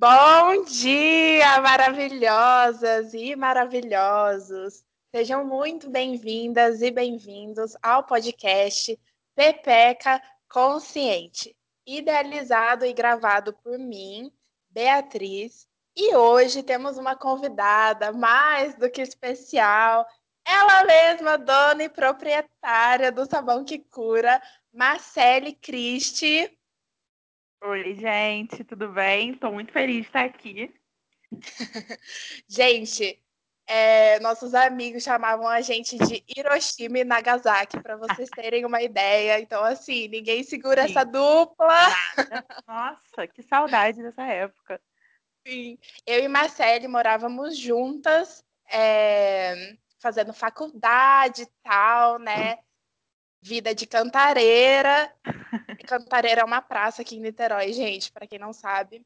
Bom dia, maravilhosas e maravilhosos. Sejam muito bem-vindas e bem-vindos ao podcast Pepeca Consciente, idealizado e gravado por mim, Beatriz. E hoje temos uma convidada mais do que especial, ela mesma, dona e proprietária do Sabão que Cura, Marcele Cristi. Oi, gente, tudo bem? Estou muito feliz de estar aqui. gente, é, nossos amigos chamavam a gente de Hiroshima e Nagasaki, para vocês terem uma ideia. Então, assim, ninguém segura Sim. essa dupla. Nossa, que saudade dessa época. Sim. Eu e Marcele morávamos juntas, é, fazendo faculdade e tal, né? Vida de cantareira. Cantareira é uma praça aqui em Niterói, gente, para quem não sabe.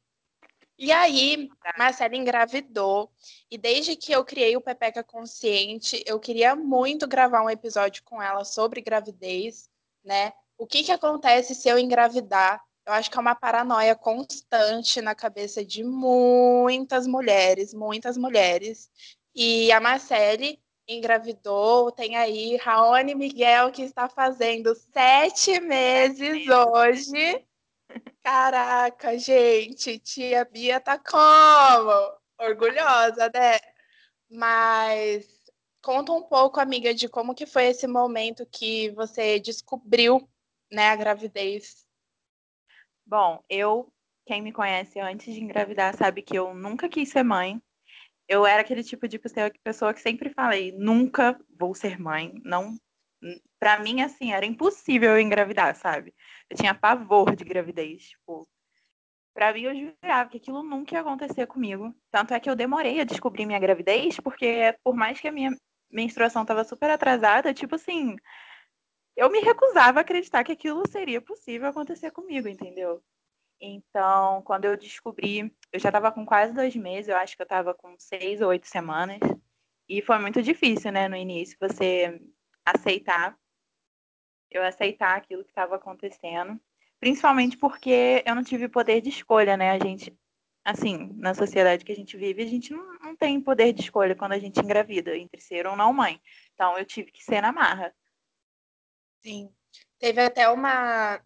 E aí, Marcela engravidou, e desde que eu criei o Pepeca Consciente, eu queria muito gravar um episódio com ela sobre gravidez, né? O que, que acontece se eu engravidar? Eu acho que é uma paranoia constante na cabeça de muitas mulheres, muitas mulheres. E a Marcele engravidou, tem aí Raoni Miguel que está fazendo sete meses hoje. Caraca, gente, tia Bia tá como? Orgulhosa, né? Mas conta um pouco, amiga, de como que foi esse momento que você descobriu, né, a gravidez. Bom, eu, quem me conhece antes de engravidar, sabe que eu nunca quis ser mãe eu era aquele tipo de pessoa que sempre falei, nunca vou ser mãe, não para mim assim, era impossível eu engravidar, sabe? Eu tinha pavor de gravidez, tipo, para mim eu jurava que aquilo nunca ia acontecer comigo. Tanto é que eu demorei a descobrir minha gravidez, porque por mais que a minha menstruação estava super atrasada, tipo assim, eu me recusava a acreditar que aquilo seria possível acontecer comigo, entendeu? Então, quando eu descobri, eu já estava com quase dois meses, eu acho que eu estava com seis ou oito semanas. E foi muito difícil, né, no início, você aceitar, eu aceitar aquilo que estava acontecendo. Principalmente porque eu não tive poder de escolha, né? A gente, assim, na sociedade que a gente vive, a gente não, não tem poder de escolha quando a gente engravida, entre ser ou não mãe. Então, eu tive que ser na marra. Sim. Teve até uma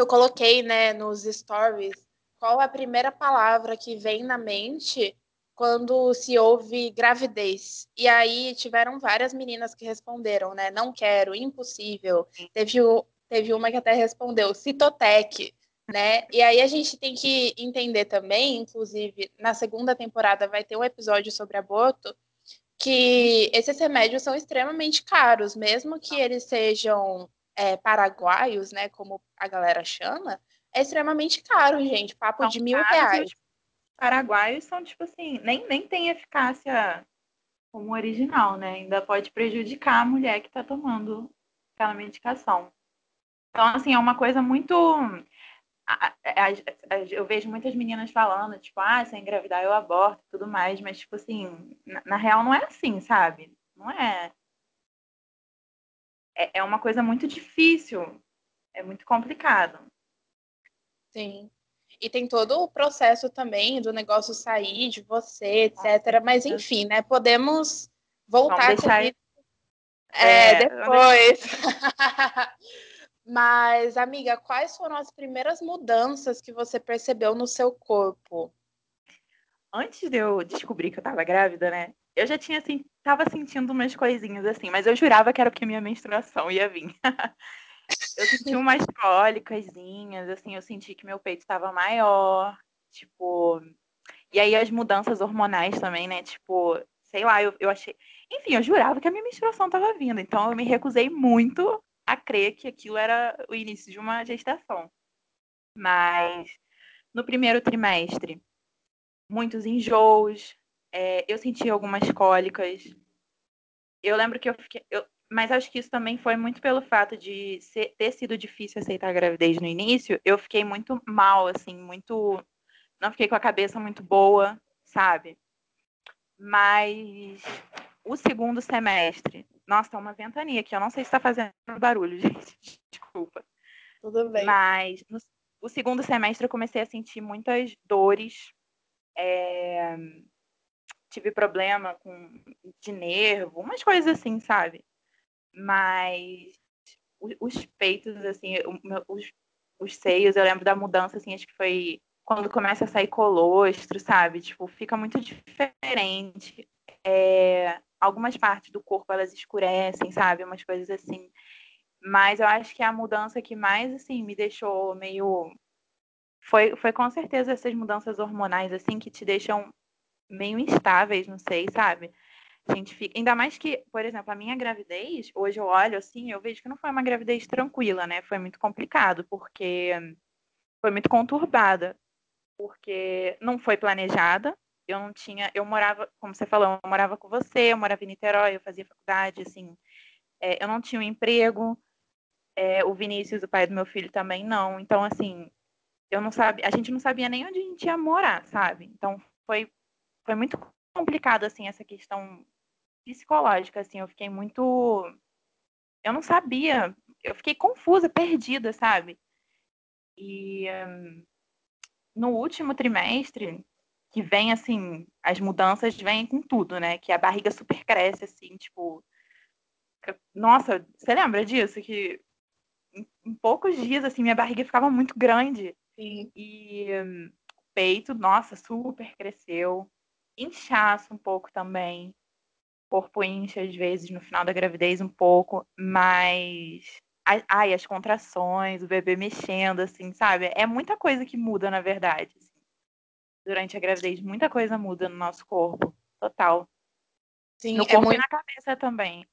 eu coloquei, né, nos stories, qual a primeira palavra que vem na mente quando se ouve gravidez. E aí tiveram várias meninas que responderam, né? Não quero, impossível. Teve, teve uma que até respondeu, Citotec, né? E aí a gente tem que entender também, inclusive, na segunda temporada vai ter um episódio sobre aborto, que esses remédios são extremamente caros, mesmo que eles sejam é, paraguaios, né, como a galera chama, é extremamente caro, gente. Papo são de mil reais. Paraguaios são, tipo assim, nem, nem tem eficácia como original, né? Ainda pode prejudicar a mulher que está tomando aquela medicação. Então, assim, é uma coisa muito. Eu vejo muitas meninas falando, tipo, ah, se eu engravidar eu aborto e tudo mais, mas, tipo assim, na, na real não é assim, sabe? Não é é, é uma coisa muito difícil, é muito complicado. Sim. E tem todo o processo também do negócio sair de você, etc. Mas enfim, né? Podemos voltar Vamos deixar... É, é, depois. Mas, amiga, quais foram as primeiras mudanças que você percebeu no seu corpo? Antes de eu descobrir que eu tava grávida, né? Eu já tinha assim, tava sentindo umas coisinhas assim, mas eu jurava que era porque minha menstruação ia vir. eu senti umas cólicasinhas, assim, eu senti que meu peito estava maior, tipo. E aí as mudanças hormonais também, né? Tipo, sei lá, eu, eu achei. Enfim, eu jurava que a minha menstruação estava vindo, então eu me recusei muito a crer que aquilo era o início de uma gestação. Mas no primeiro trimestre, muitos enjoos, é, eu senti algumas cólicas. Eu lembro que eu fiquei. Eu, mas acho que isso também foi muito pelo fato de ser, ter sido difícil aceitar a gravidez no início. Eu fiquei muito mal, assim, muito. Não fiquei com a cabeça muito boa, sabe? Mas o segundo semestre. Nossa, tá uma ventania aqui. Eu não sei se tá fazendo barulho, gente. Desculpa. Tudo bem. Mas no, o segundo semestre eu comecei a sentir muitas dores É... Tive problema com de nervo, umas coisas assim, sabe? Mas os peitos, assim, os, os seios, eu lembro da mudança, assim, acho que foi quando começa a sair colostro, sabe? Tipo, fica muito diferente. É, algumas partes do corpo elas escurecem, sabe? Umas coisas assim. Mas eu acho que a mudança que mais, assim, me deixou meio. Foi, foi com certeza essas mudanças hormonais, assim, que te deixam meio instáveis, não sei, sabe? A gente fica. Ainda mais que, por exemplo, a minha gravidez, hoje eu olho assim, eu vejo que não foi uma gravidez tranquila, né? Foi muito complicado, porque foi muito conturbada. Porque não foi planejada. Eu não tinha. Eu morava, como você falou, eu morava com você, eu morava em Niterói, eu fazia faculdade, assim. É, eu não tinha um emprego. É, o Vinícius, o pai do meu filho, também não. Então, assim, eu não sabia, a gente não sabia nem onde a gente ia morar, sabe? Então, foi, foi muito complicado, assim, essa questão psicológica, assim, eu fiquei muito. Eu não sabia, eu fiquei confusa, perdida, sabe? E um, no último trimestre, que vem assim, as mudanças vêm com tudo, né? Que a barriga super cresce, assim, tipo. Nossa, você lembra disso? Que em, poucos dias, assim, minha barriga ficava muito grande. Sim. E um, peito, nossa, super cresceu. Inchaço um pouco também corpo incha às vezes no final da gravidez um pouco, mas ai, as contrações, o bebê mexendo, assim, sabe? É muita coisa que muda, na verdade. Assim. Durante a gravidez, muita coisa muda no nosso corpo, total. Sim, no é corpo muito... e na cabeça também.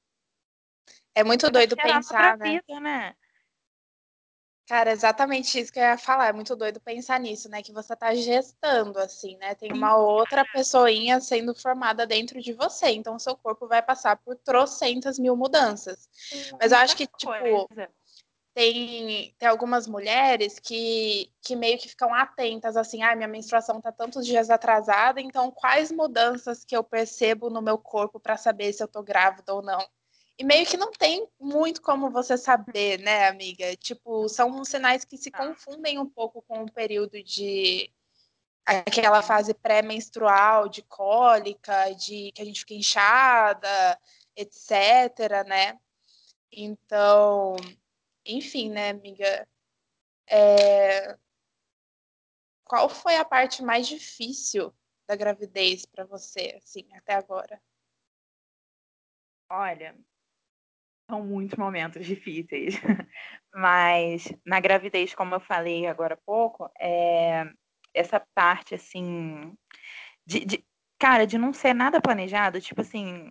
É muito doido pensar, né? Vida, né? Cara, exatamente isso que eu ia falar. É muito doido pensar nisso, né? Que você tá gestando, assim, né? Tem uma outra pessoinha sendo formada dentro de você. Então, o seu corpo vai passar por trocentas mil mudanças. Mas eu acho que, tipo, tem, tem algumas mulheres que, que meio que ficam atentas, assim, ah, minha menstruação tá tantos dias atrasada, então quais mudanças que eu percebo no meu corpo para saber se eu tô grávida ou não? E meio que não tem muito como você saber, né, amiga? Tipo, são sinais que se confundem um pouco com o período de aquela fase pré-menstrual, de cólica, de que a gente fica inchada, etc, né? Então, enfim, né, amiga? É... Qual foi a parte mais difícil da gravidez para você, assim, até agora? Olha, são muitos momentos difíceis. Mas na gravidez, como eu falei agora há pouco, é, essa parte assim de, de, cara, de não ser nada planejado, tipo assim,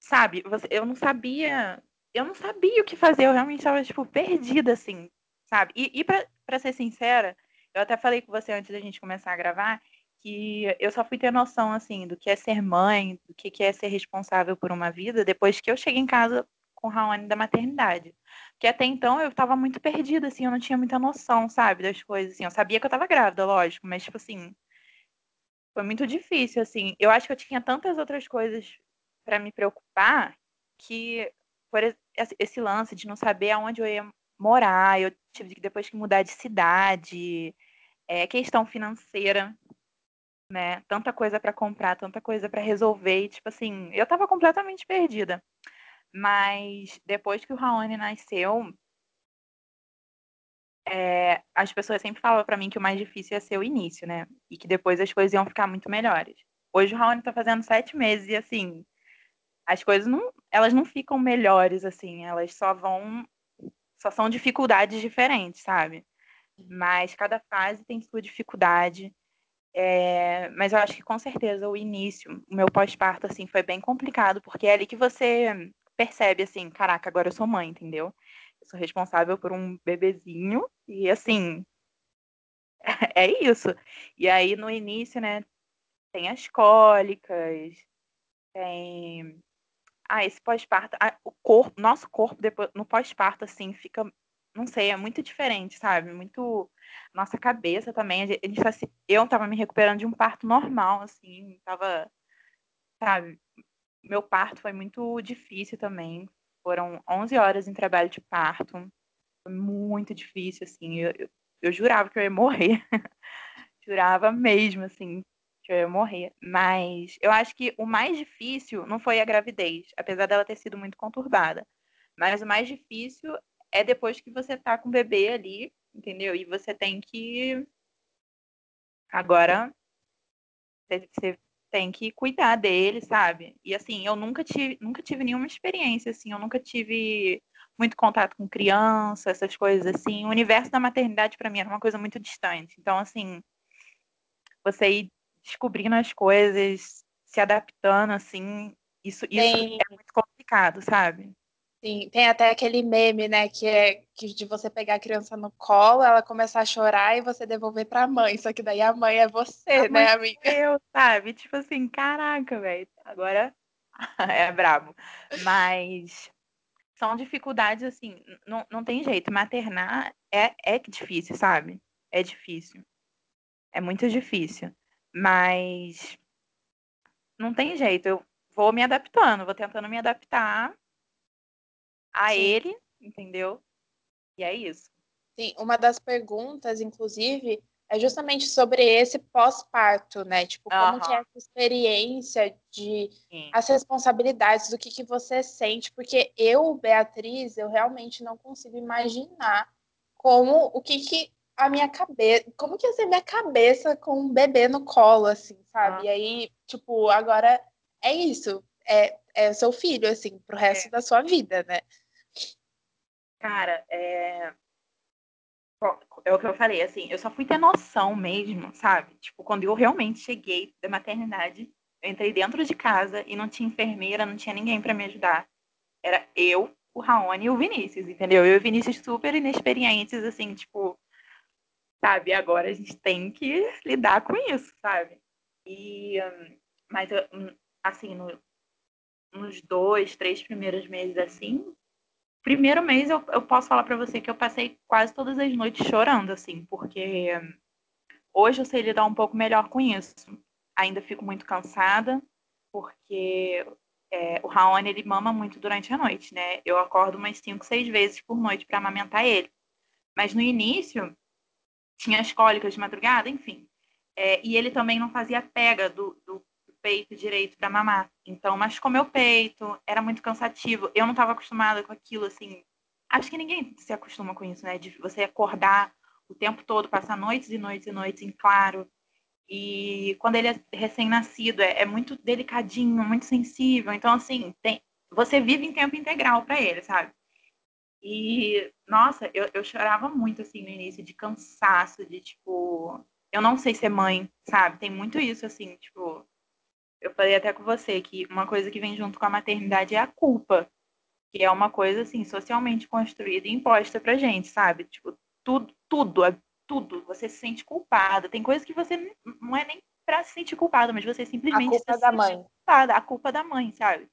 sabe, você, eu não sabia, eu não sabia o que fazer, eu realmente estava tipo perdida assim, sabe? E, e para ser sincera, eu até falei com você antes da gente começar a gravar que eu só fui ter noção, assim, do que é ser mãe, do que é ser responsável por uma vida, depois que eu cheguei em casa com Raoni da maternidade. Porque até então eu tava muito perdida, assim, eu não tinha muita noção, sabe, das coisas, assim. Eu sabia que eu tava grávida, lógico, mas, tipo assim, foi muito difícil, assim. Eu acho que eu tinha tantas outras coisas para me preocupar que, por esse lance de não saber aonde eu ia morar, eu tive que depois que mudar de cidade, é, questão financeira, né? Tanta coisa para comprar, tanta coisa para resolver, e, tipo assim, eu tava completamente perdida. Mas depois que o Raoni nasceu, é, as pessoas sempre falavam para mim que o mais difícil ia ser o início, né? E que depois as coisas iam ficar muito melhores. Hoje o Raoni tá fazendo sete meses e assim, as coisas não, elas não ficam melhores assim, elas só vão, só são dificuldades diferentes, sabe? Mas cada fase tem sua dificuldade. É, mas eu acho que com certeza o início, o meu pós-parto, assim, foi bem complicado, porque é ali que você percebe, assim, caraca, agora eu sou mãe, entendeu? Eu sou responsável por um bebezinho, e assim, é isso. E aí no início, né, tem as cólicas, tem. Ah, esse pós-parto, o corpo, nosso corpo depois, no pós-parto, assim, fica não sei, é muito diferente, sabe? Muito. Nossa cabeça também. A gente tá se... Eu tava me recuperando de um parto normal, assim, tava. Sabe? Meu parto foi muito difícil também. Foram 11 horas em trabalho de parto. Foi muito difícil, assim. Eu, eu, eu jurava que eu ia morrer. Jurava mesmo, assim, que eu ia morrer. Mas eu acho que o mais difícil não foi a gravidez, apesar dela ter sido muito conturbada. Mas o mais difícil é depois que você tá com o bebê ali, entendeu? E você tem que. Agora, você tem que cuidar dele, sabe? E assim, eu nunca tive, nunca tive nenhuma experiência, assim, eu nunca tive muito contato com criança, essas coisas assim. O universo da maternidade para mim era uma coisa muito distante. Então, assim, você ir descobrindo as coisas, se adaptando, assim, isso, isso é muito complicado, sabe? Sim, tem até aquele meme, né, que é que de você pegar a criança no colo, ela começar a chorar e você devolver para a mãe, só que daí a mãe é você, a né, amiga? Eu, sabe? Tipo assim, caraca, velho, agora é brabo. Mas são dificuldades assim, não, não tem jeito. Maternar é, é difícil, sabe? É difícil. É muito difícil. Mas não tem jeito. Eu vou me adaptando, vou tentando me adaptar a Sim. ele, entendeu? E é isso. Sim, uma das perguntas, inclusive, é justamente sobre esse pós-parto, né? Tipo, como uhum. que é essa experiência de Sim. as responsabilidades, do que, que você sente, porque eu, Beatriz, eu realmente não consigo imaginar como o que, que a minha cabeça, como que ia ser minha cabeça com um bebê no colo, assim, sabe? Uhum. E aí, tipo, agora é isso, é, é seu filho, assim, pro resto é. da sua vida, né? Cara, é... é o que eu falei, assim, eu só fui ter noção mesmo, sabe? Tipo, quando eu realmente cheguei da maternidade, eu entrei dentro de casa e não tinha enfermeira, não tinha ninguém para me ajudar. Era eu, o Raoni e o Vinícius, entendeu? Eu e o Vinícius super inexperientes, assim, tipo, sabe? Agora a gente tem que lidar com isso, sabe? E, mas, assim, no, nos dois, três primeiros meses, assim, primeiro mês eu, eu posso falar para você que eu passei quase todas as noites chorando, assim, porque hoje eu sei lidar um pouco melhor com isso. Ainda fico muito cansada, porque é, o Raoni ele mama muito durante a noite, né? Eu acordo umas cinco, seis vezes por noite para amamentar ele. Mas no início tinha as cólicas de madrugada, enfim. É, e ele também não fazia pega do, do peito direito para mamar. Então, machucou meu peito, era muito cansativo. Eu não estava acostumada com aquilo, assim. Acho que ninguém se acostuma com isso, né? De você acordar o tempo todo, passar noites e noites e noites em claro. E quando ele é recém-nascido, é, é, muito delicadinho, muito sensível. Então, assim, tem, você vive em tempo integral para ele, sabe? E, nossa, eu, eu chorava muito, assim, no início, de cansaço, de, tipo, eu não sei ser mãe, sabe? Tem muito isso, assim, tipo, falei até com você que uma coisa que vem junto com a maternidade é a culpa, que é uma coisa assim socialmente construída e imposta pra gente, sabe? Tipo, tudo, tudo, é tudo, você se sente culpada. Tem coisas que você não é nem para se sentir culpada, mas você simplesmente a culpa da mãe. culpada, a culpa da mãe, sabe?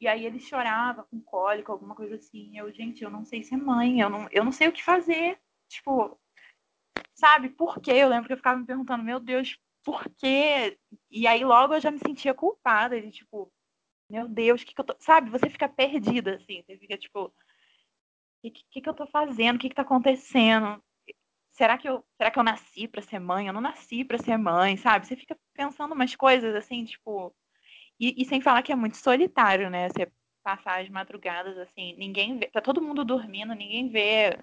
E aí ele chorava com cólica, alguma coisa assim. Eu, gente, eu não sei ser mãe, eu não, eu não sei o que fazer. Tipo, sabe? Por quê? Eu lembro que eu ficava me perguntando, meu Deus, por quê? E aí logo eu já me sentia culpada de tipo, meu Deus, o que, que eu tô. Sabe, você fica perdida, assim, você fica tipo, o que, que, que eu tô fazendo? O que, que tá acontecendo? Será que eu, será que eu nasci para ser mãe? Eu não nasci para ser mãe, sabe? Você fica pensando umas coisas assim, tipo. E, e, sem falar que é muito solitário, né? Você passar as madrugadas assim, ninguém vê. Tá todo mundo dormindo, ninguém vê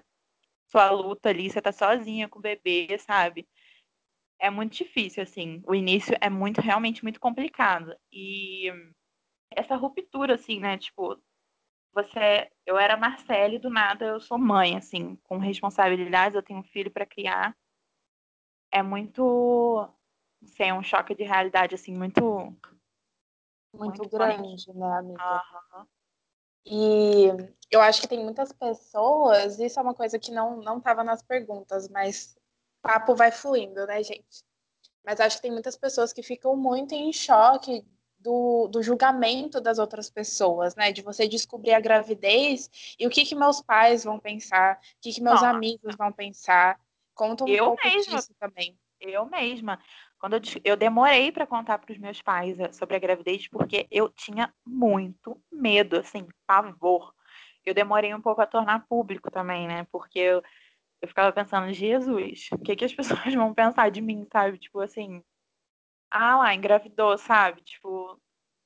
sua luta ali, você tá sozinha com o bebê, sabe? É muito difícil, assim. O início é muito, realmente muito complicado. E essa ruptura, assim, né? Tipo, você. Eu era Marcele, do nada eu sou mãe, assim, com responsabilidades, eu tenho um filho para criar. É muito. Assim, é um choque de realidade, assim, muito. Muito, muito grande, forte. né, amiga? Uhum. E eu acho que tem muitas pessoas, isso é uma coisa que não não estava nas perguntas, mas papo vai fluindo, né, gente? Mas acho que tem muitas pessoas que ficam muito em choque do, do, julgamento das outras pessoas, né? De você descobrir a gravidez e o que, que meus pais vão pensar, o que, que meus Nossa. amigos vão pensar. Conta um eu pouco mesma, disso também. Eu mesma. Quando eu, eu demorei para contar para os meus pais eh, sobre a gravidez, porque eu tinha muito medo, assim, pavor. Eu demorei um pouco a tornar público também, né? Porque eu, eu ficava pensando, Jesus, o que, que as pessoas vão pensar de mim, sabe? Tipo assim, ah lá, engravidou, sabe? Tipo,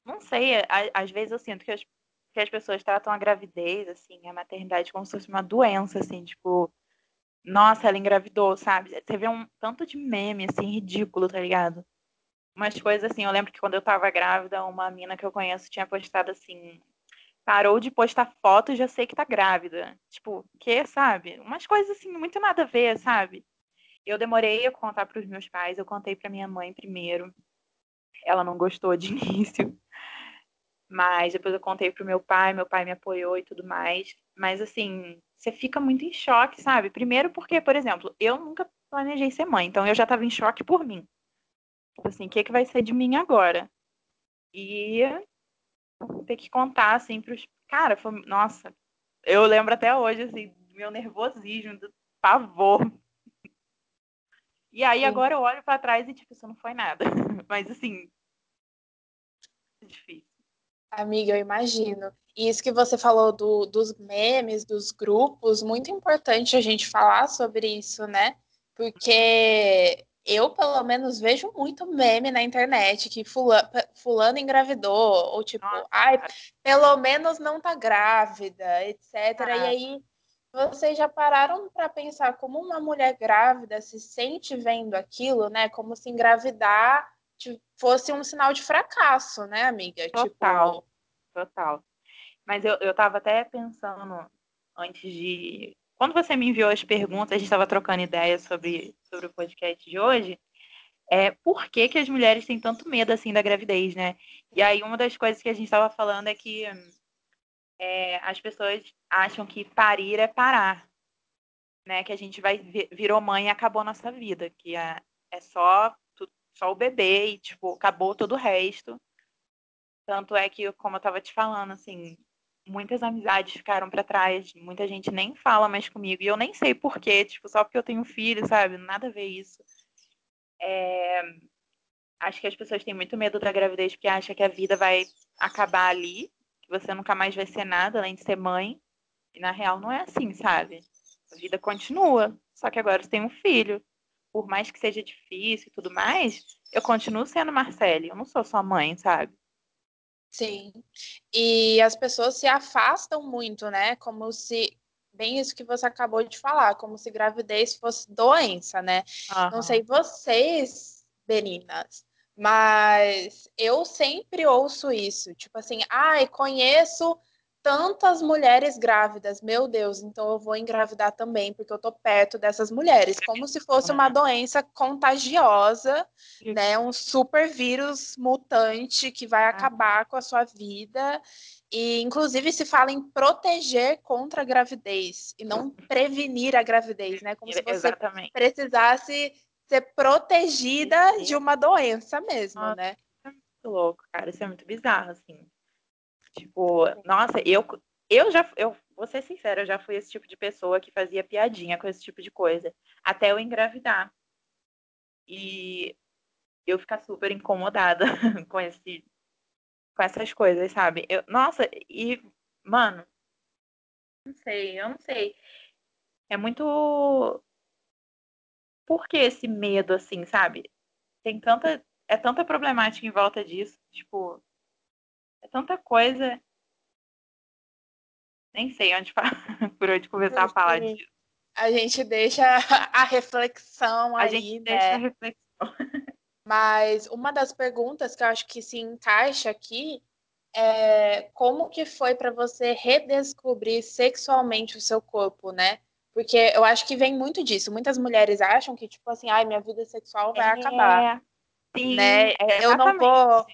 não sei, às vezes eu sinto que as, que as pessoas tratam a gravidez, assim, a maternidade como se fosse uma doença, assim, tipo, nossa, ela engravidou, sabe? Você vê um tanto de meme, assim, ridículo, tá ligado? Umas coisas assim, eu lembro que quando eu tava grávida, uma mina que eu conheço tinha postado assim, parou de postar foto e já sei que tá grávida. Tipo, que, sabe? Umas coisas assim, muito nada a ver, sabe? Eu demorei a contar para os meus pais, eu contei para minha mãe primeiro. Ela não gostou de início. Mas depois eu contei pro meu pai, meu pai me apoiou e tudo mais. Mas assim, você fica muito em choque, sabe? Primeiro porque, por exemplo, eu nunca planejei ser mãe, então eu já estava em choque por mim. Tipo assim, o que, que vai ser de mim agora? E ter que contar, assim, pros. Cara, foi... nossa, eu lembro até hoje, assim, do meu nervosismo, do pavor. E aí Sim. agora eu olho para trás e, tipo, isso não foi nada. Mas assim. É difícil. Amiga, eu imagino. E isso que você falou do, dos memes, dos grupos, muito importante a gente falar sobre isso, né? Porque eu, pelo menos, vejo muito meme na internet que fulano, fulano engravidou, ou tipo, Nossa, ai, pelo menos não tá grávida, etc. Ah. E aí, vocês já pararam para pensar como uma mulher grávida se sente vendo aquilo, né? Como se engravidar fosse um sinal de fracasso, né, amiga? Total, tipo... total. Mas eu, eu tava até pensando antes de. Quando você me enviou as perguntas, a gente estava trocando ideias sobre, sobre o podcast de hoje. É, por que, que as mulheres têm tanto medo assim da gravidez, né? E aí uma das coisas que a gente estava falando é que é, as pessoas acham que parir é parar, né? Que a gente vai virou mãe e acabou a nossa vida, que é, é só só o bebê e tipo acabou todo o resto. Tanto é que, como eu estava te falando, assim, muitas amizades ficaram para trás, muita gente nem fala mais comigo, e eu nem sei porquê, tipo, só porque eu tenho filho, sabe? Nada a ver isso. É... Acho que as pessoas têm muito medo da gravidez porque acham que a vida vai acabar ali, que você nunca mais vai ser nada além de ser mãe. E na real não é assim, sabe? A vida continua, só que agora você tem um filho. Por mais que seja difícil e tudo mais, eu continuo sendo Marcele, eu não sou sua mãe, sabe? Sim. E as pessoas se afastam muito, né? Como se bem isso que você acabou de falar, como se gravidez fosse doença, né? Uhum. Não sei vocês, meninas, mas eu sempre ouço isso, tipo assim, ai, ah, conheço tantas mulheres grávidas, meu Deus, então eu vou engravidar também, porque eu tô perto dessas mulheres, como se fosse uma doença contagiosa, né? Um super vírus mutante que vai acabar com a sua vida. E, inclusive, se fala em proteger contra a gravidez e não prevenir a gravidez, né? Como se você Exatamente. precisasse ser protegida de uma doença mesmo, Nossa, né? É muito louco, cara. Isso é muito bizarro, assim. Tipo, nossa, eu, eu já, eu vou ser sincera, eu já fui esse tipo de pessoa que fazia piadinha com esse tipo de coisa, até eu engravidar. E eu ficar super incomodada com esse com essas coisas, sabe? Eu, nossa, e mano, não sei, eu não sei. É muito por que esse medo assim, sabe? Tem tanta é tanta problemática em volta disso, tipo, é tanta coisa. Nem sei onde por onde começar a falar disso. A gente deixa a reflexão a aí, gente né? deixa a reflexão. Mas uma das perguntas que eu acho que se encaixa aqui é como que foi para você redescobrir sexualmente o seu corpo, né? Porque eu acho que vem muito disso. Muitas mulheres acham que, tipo assim, ai, minha vida sexual vai é, acabar. Sim, né? É, eu não vou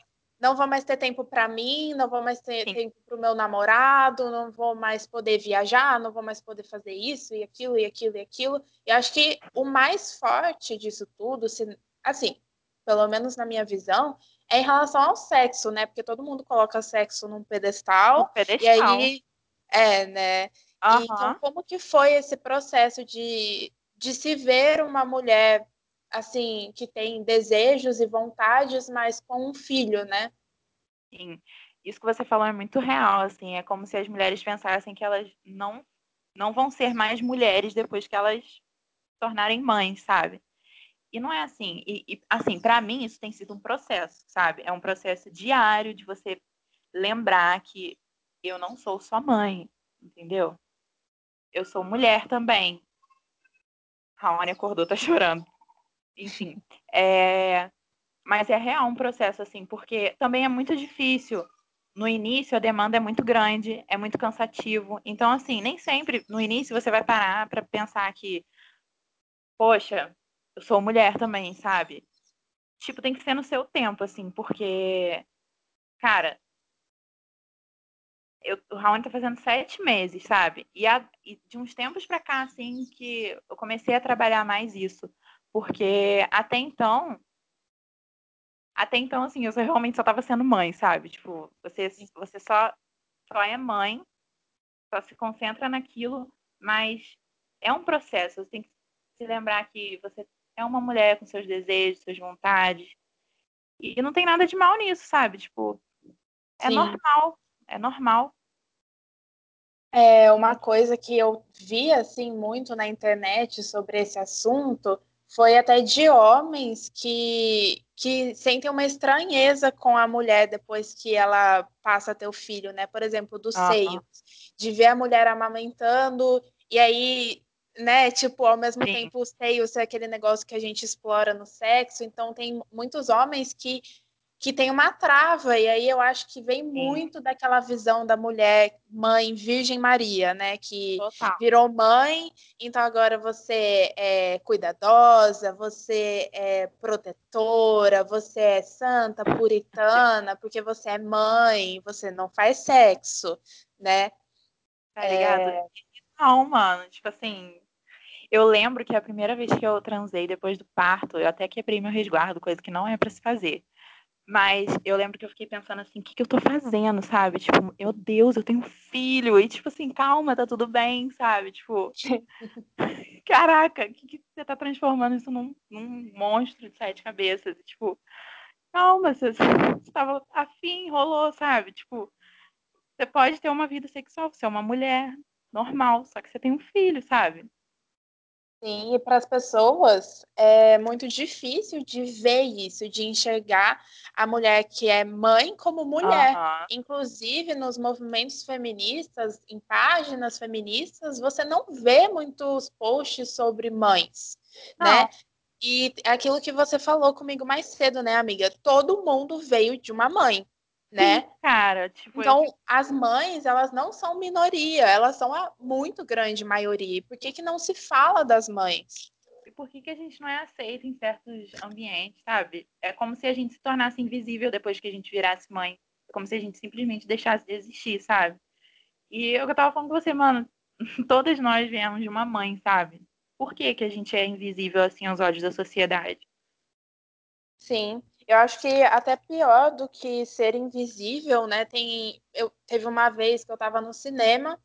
não vou mais ter tempo para mim, não vou mais ter Sim. tempo para o meu namorado, não vou mais poder viajar, não vou mais poder fazer isso e aquilo e aquilo e aquilo. E acho que o mais forte disso tudo, se, assim, pelo menos na minha visão, é em relação ao sexo, né? Porque todo mundo coloca sexo num pedestal, pedestal. e aí é, né? Uhum. E, então, como que foi esse processo de, de se ver uma mulher assim, que tem desejos e vontades, mas com um filho, né? Sim. Isso que você falou é muito real, assim, é como se as mulheres pensassem que elas não não vão ser mais mulheres depois que elas tornarem mães, sabe? E não é assim. E, e assim, para mim, isso tem sido um processo, sabe? É um processo diário de você lembrar que eu não sou só mãe, entendeu? Eu sou mulher também. Raoni acordou, tá chorando. Enfim, é... mas é real um processo, assim, porque também é muito difícil. No início, a demanda é muito grande, é muito cansativo. Então, assim, nem sempre no início você vai parar para pensar que, poxa, eu sou mulher também, sabe? Tipo, tem que ser no seu tempo, assim, porque, cara, eu, o Raoni tá fazendo sete meses, sabe? E, a, e, de uns tempos pra cá, assim, que eu comecei a trabalhar mais isso. Porque até então. Até então, assim, eu realmente só tava sendo mãe, sabe? Tipo, você, você só, só é mãe, só se concentra naquilo, mas é um processo. Você tem que se lembrar que você é uma mulher com seus desejos, suas vontades. E não tem nada de mal nisso, sabe? Tipo, é Sim. normal é normal. É uma coisa que eu vi assim muito na internet sobre esse assunto foi até de homens que que sentem uma estranheza com a mulher depois que ela passa a ter o filho, né? Por exemplo, do uhum. seio, de ver a mulher amamentando e aí, né? Tipo, ao mesmo Sim. tempo o seio ser aquele negócio que a gente explora no sexo, então tem muitos homens que que tem uma trava, e aí eu acho que vem Sim. muito daquela visão da mulher mãe Virgem Maria, né? Que Total. virou mãe, então agora você é cuidadosa, você é protetora, você é santa, puritana, porque você é mãe, você não faz sexo, né? Tá ligado? É... Não, mano, tipo assim, eu lembro que a primeira vez que eu transei depois do parto, eu até quebrei meu resguardo, coisa que não é para se fazer. Mas eu lembro que eu fiquei pensando assim, o que, que eu tô fazendo, sabe? Tipo, meu Deus, eu tenho um filho. E tipo assim, calma, tá tudo bem, sabe? Tipo, caraca, o que, que você tá transformando isso num, num monstro de sete cabeças? E, tipo, calma, você, você tava afim, rolou, sabe? Tipo, você pode ter uma vida sexual, você é uma mulher normal, só que você tem um filho, sabe? Sim, e para as pessoas é muito difícil de ver isso, de enxergar a mulher que é mãe como mulher. Uhum. Inclusive, nos movimentos feministas, em páginas feministas, você não vê muitos posts sobre mães, né? não. né? E aquilo que você falou comigo mais cedo, né, amiga? Todo mundo veio de uma mãe né? Sim, cara, tipo, então eu... as mães elas não são minoria, elas são a muito grande maioria. Por que, que não se fala das mães? E por que, que a gente não é aceito em certos ambientes, sabe? É como se a gente se tornasse invisível depois que a gente virasse mãe. É como se a gente simplesmente deixasse de existir, sabe? E eu tava falando com você, mano, todas nós viemos de uma mãe, sabe? Por que, que a gente é invisível assim aos olhos da sociedade? Sim. Eu acho que até pior do que ser invisível, né? Tem, eu teve uma vez que eu estava no cinema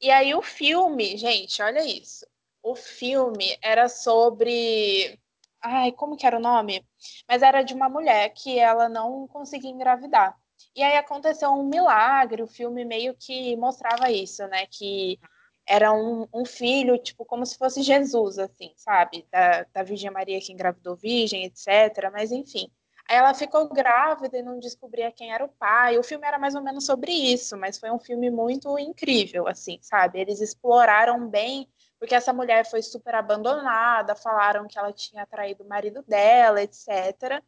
e aí o filme, gente, olha isso. O filme era sobre, ai, como que era o nome? Mas era de uma mulher que ela não conseguia engravidar. E aí aconteceu um milagre. O filme meio que mostrava isso, né? Que era um, um, filho, tipo, como se fosse Jesus, assim, sabe? Da, da Virgem Maria que engravidou virgem, etc. Mas, enfim. Ela ficou grávida e não descobria quem era o pai. O filme era mais ou menos sobre isso, mas foi um filme muito incrível, assim, sabe? Eles exploraram bem, porque essa mulher foi super abandonada, falaram que ela tinha traído o marido dela, etc.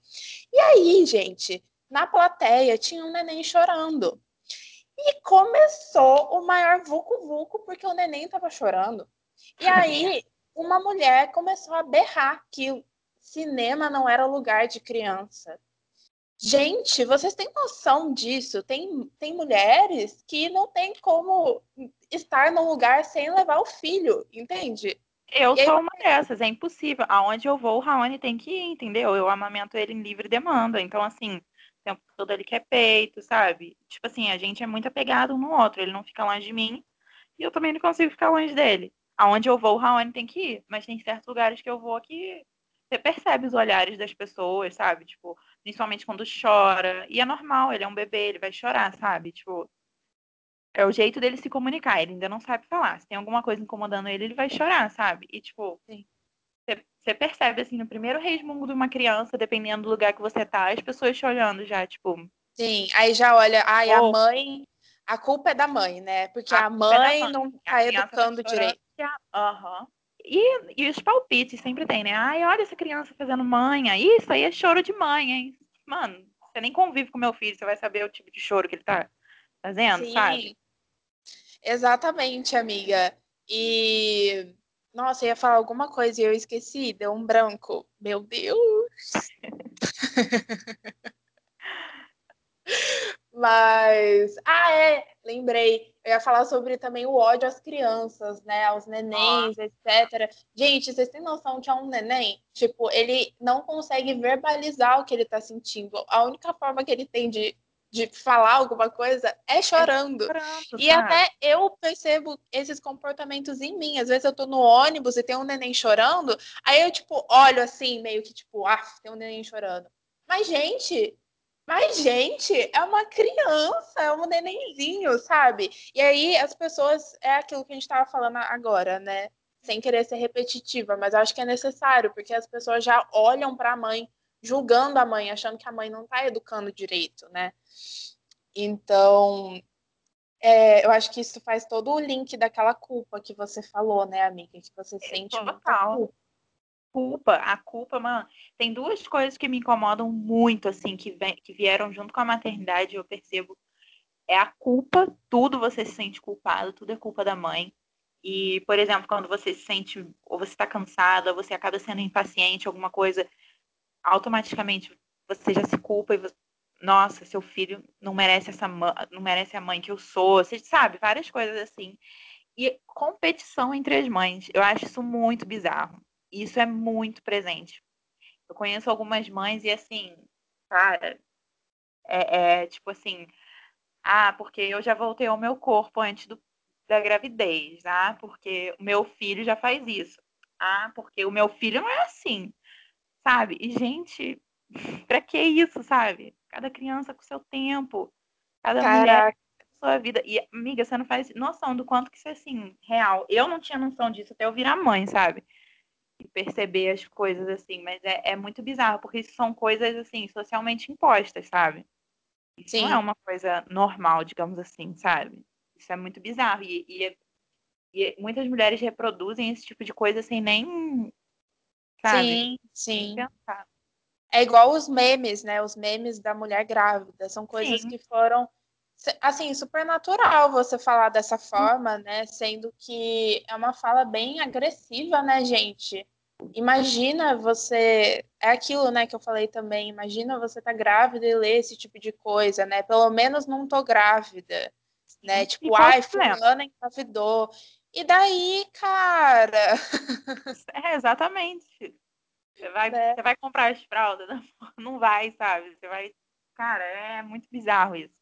E aí, gente, na plateia tinha um neném chorando. E começou o maior vucu-vucu, porque o neném estava chorando. E aí, uma mulher começou a berrar que cinema não era lugar de criança. Gente, vocês têm noção disso? Tem, tem mulheres que não tem como estar no lugar sem levar o filho, entende? Eu sou uma dessas, é impossível. Aonde eu vou, o Raoni tem que ir, entendeu? Eu amamento ele em livre demanda. Então, assim, o tempo todo ele quer peito, sabe? Tipo assim, a gente é muito apegado um no outro. Ele não fica longe de mim e eu também não consigo ficar longe dele. Aonde eu vou, o Raoni tem que ir. Mas tem certos lugares que eu vou que você percebe os olhares das pessoas, sabe? Tipo, principalmente quando chora. E é normal, ele é um bebê, ele vai chorar, sabe? Tipo, é o jeito dele se comunicar. Ele ainda não sabe falar. Se tem alguma coisa incomodando ele, ele vai chorar, sabe? E, tipo, você percebe, assim, no primeiro resmungo de uma criança, dependendo do lugar que você tá, as pessoas te olhando já, tipo. Sim, aí já olha, ai, oh. a mãe. A culpa é da mãe, né? Porque a, a mãe, mãe, não tá educando tá direito. Aham. Uhum. E, e os palpites sempre tem, né? Ai, olha essa criança fazendo manha. Isso aí é choro de mãe, hein? Mano, você nem convive com meu filho, você vai saber o tipo de choro que ele tá fazendo, Sim. sabe? Exatamente, amiga. E nossa, eu ia falar alguma coisa e eu esqueci, deu um branco. Meu Deus! Mas, ah, é, lembrei. Eu ia falar sobre também o ódio às crianças, né? Aos nenéns, ah. etc. Gente, vocês têm noção que é um neném? Tipo, ele não consegue verbalizar o que ele tá sentindo. A única forma que ele tem de de falar alguma coisa é chorando. É chorando e até eu percebo esses comportamentos em mim. Às vezes eu tô no ônibus e tem um neném chorando, aí eu, tipo, olho assim, meio que tipo, ah, tem um neném chorando. Mas, gente, mas, gente, é uma criança, é um nenenzinho, sabe? E aí as pessoas, é aquilo que a gente tava falando agora, né? Sem querer ser repetitiva, mas acho que é necessário, porque as pessoas já olham para a mãe julgando a mãe, achando que a mãe não está educando direito, né? Então, é, eu acho que isso faz todo o link daquela culpa que você falou, né, amiga? Que você sente Total. culpa. Culpa, a culpa, mano. Tem duas coisas que me incomodam muito, assim, que, vem, que vieram junto com a maternidade, eu percebo. É a culpa, tudo você se sente culpado, tudo é culpa da mãe. E, por exemplo, quando você se sente, ou você está cansada, ou você acaba sendo impaciente, alguma coisa, automaticamente você já se culpa e você, nossa, seu filho não merece essa não merece a mãe que eu sou, você sabe, várias coisas assim. E competição entre as mães, eu acho isso muito bizarro. Isso é muito presente. Eu conheço algumas mães e assim, cara, é, é tipo assim, ah, porque eu já voltei ao meu corpo antes do, da gravidez, ah, porque o meu filho já faz isso. Ah, porque o meu filho não é assim sabe? E, gente, pra que isso, sabe? Cada criança com seu tempo, cada Caraca. mulher com sua vida. E, amiga, você não faz noção do quanto que isso é, assim, real. Eu não tinha noção disso até eu virar mãe, sabe? E perceber as coisas, assim, mas é, é muito bizarro, porque isso são coisas, assim, socialmente impostas, sabe? Isso Sim. não é uma coisa normal, digamos assim, sabe? Isso é muito bizarro. E, e, e muitas mulheres reproduzem esse tipo de coisa sem nem sabe? Sim, sim. É igual os memes, né? Os memes da mulher grávida. São coisas sim. que foram, assim, super natural você falar dessa forma, né? Sendo que é uma fala bem agressiva, né, gente? Imagina você. É aquilo, né, que eu falei também. Imagina você tá grávida e ler esse tipo de coisa, né? Pelo menos não tô grávida. Né? Tipo, ai, fulana engravidou. E daí, cara? É, exatamente. Você vai, é. você vai comprar as fraldas? Não vai, sabe? Você vai. Cara, é muito bizarro isso.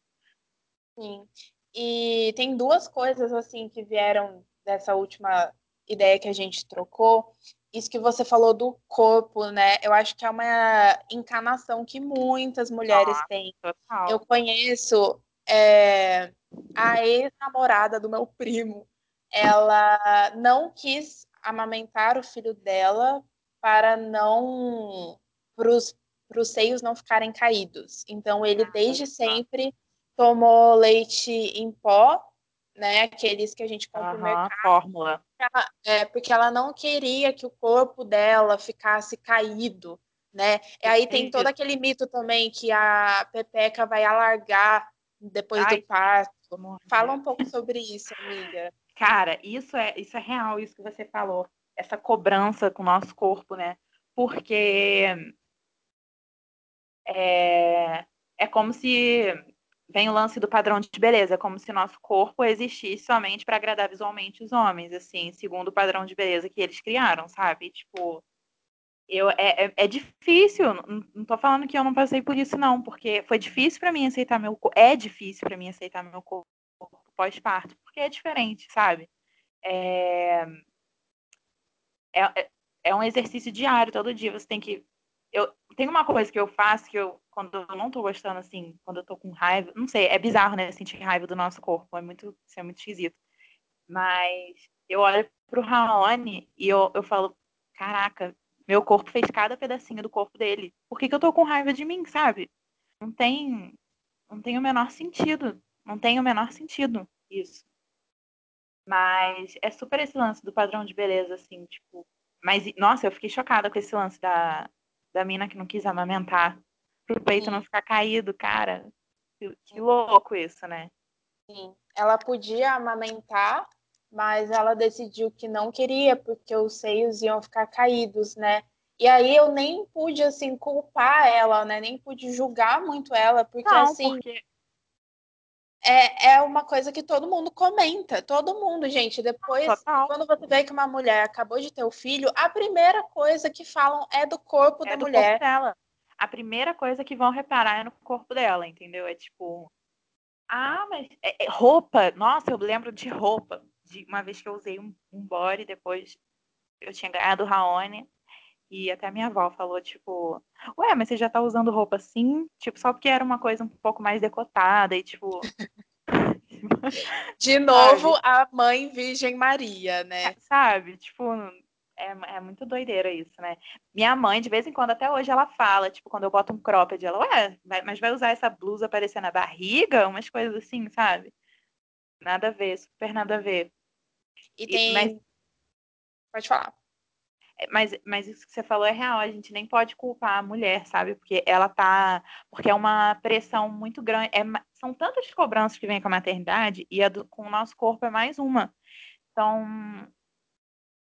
Sim. E tem duas coisas, assim, que vieram dessa última ideia que a gente trocou. Isso que você falou do corpo, né? Eu acho que é uma encanação que muitas mulheres ah, têm. Total. Eu conheço é, a ex-namorada do meu primo ela não quis amamentar o filho dela para não para os seios não ficarem caídos. Então ele desde sempre tomou leite em pó, né? Aqueles que a gente compra uhum, no mercado. Fórmula. É, porque ela não queria que o corpo dela ficasse caído, né? E aí tem todo aquele mito também que a pepeca vai alargar depois Ai, do parto. Fala um pouco sobre isso, amiga. Cara, isso é, isso é real, isso que você falou. Essa cobrança com o nosso corpo, né? Porque é, é como se vem o lance do padrão de beleza, como se nosso corpo existisse somente para agradar visualmente os homens, assim, segundo o padrão de beleza que eles criaram, sabe? Tipo, eu é, é, é difícil, não, não tô falando que eu não passei por isso não, porque foi difícil para mim aceitar meu corpo, é difícil para mim aceitar meu corpo pós-parto, porque é diferente, sabe? É... É, é, é um exercício diário, todo dia você tem que. Eu, tem uma coisa que eu faço que eu, quando eu não tô gostando, assim, quando eu tô com raiva, não sei, é bizarro, né? Sentir raiva do nosso corpo, é muito, isso é muito esquisito. Mas eu olho pro Raoni e eu, eu falo, caraca, Meu corpo fez cada pedacinho do corpo dele. Por que, que eu tô com raiva de mim, sabe? Não tem. Não tem o menor sentido. Não tem o menor sentido isso. Mas é super esse lance do padrão de beleza, assim, tipo. Mas, nossa, eu fiquei chocada com esse lance da, da mina que não quis amamentar. Pro peito Sim. não ficar caído, cara. Que, que louco isso, né? Sim. Ela podia amamentar, mas ela decidiu que não queria, porque os seios iam ficar caídos, né? E aí eu nem pude, assim, culpar ela, né? Nem pude julgar muito ela, porque, não, assim... Porque é, é uma coisa que todo mundo comenta, todo mundo, gente. Depois, Total. quando você vê que uma mulher acabou de ter o filho, a primeira coisa que falam é do corpo é da do mulher. Corpo dela. A primeira coisa que vão reparar é no corpo dela, entendeu? É tipo, ah, mas é, é roupa. Nossa, eu lembro de roupa. De uma vez que eu usei um, um body, depois eu tinha ganhado o Raoni. E até a minha avó falou, tipo, ué, mas você já tá usando roupa assim? Tipo, só porque era uma coisa um pouco mais decotada e, tipo. De novo, a mãe Virgem Maria, né? Sabe? Tipo, é, é muito doideira isso, né? Minha mãe, de vez em quando, até hoje, ela fala, tipo, quando eu boto um cropped, ela, ué, vai, mas vai usar essa blusa aparecendo na barriga? Umas coisas assim, sabe? Nada a ver, super nada a ver. E tem. E, mas... Pode falar. Mas, mas isso que você falou é real, a gente nem pode culpar a mulher, sabe? Porque ela tá. Porque é uma pressão muito grande. É, são tantas cobranças que vêm com a maternidade e a do, com o nosso corpo é mais uma. Então,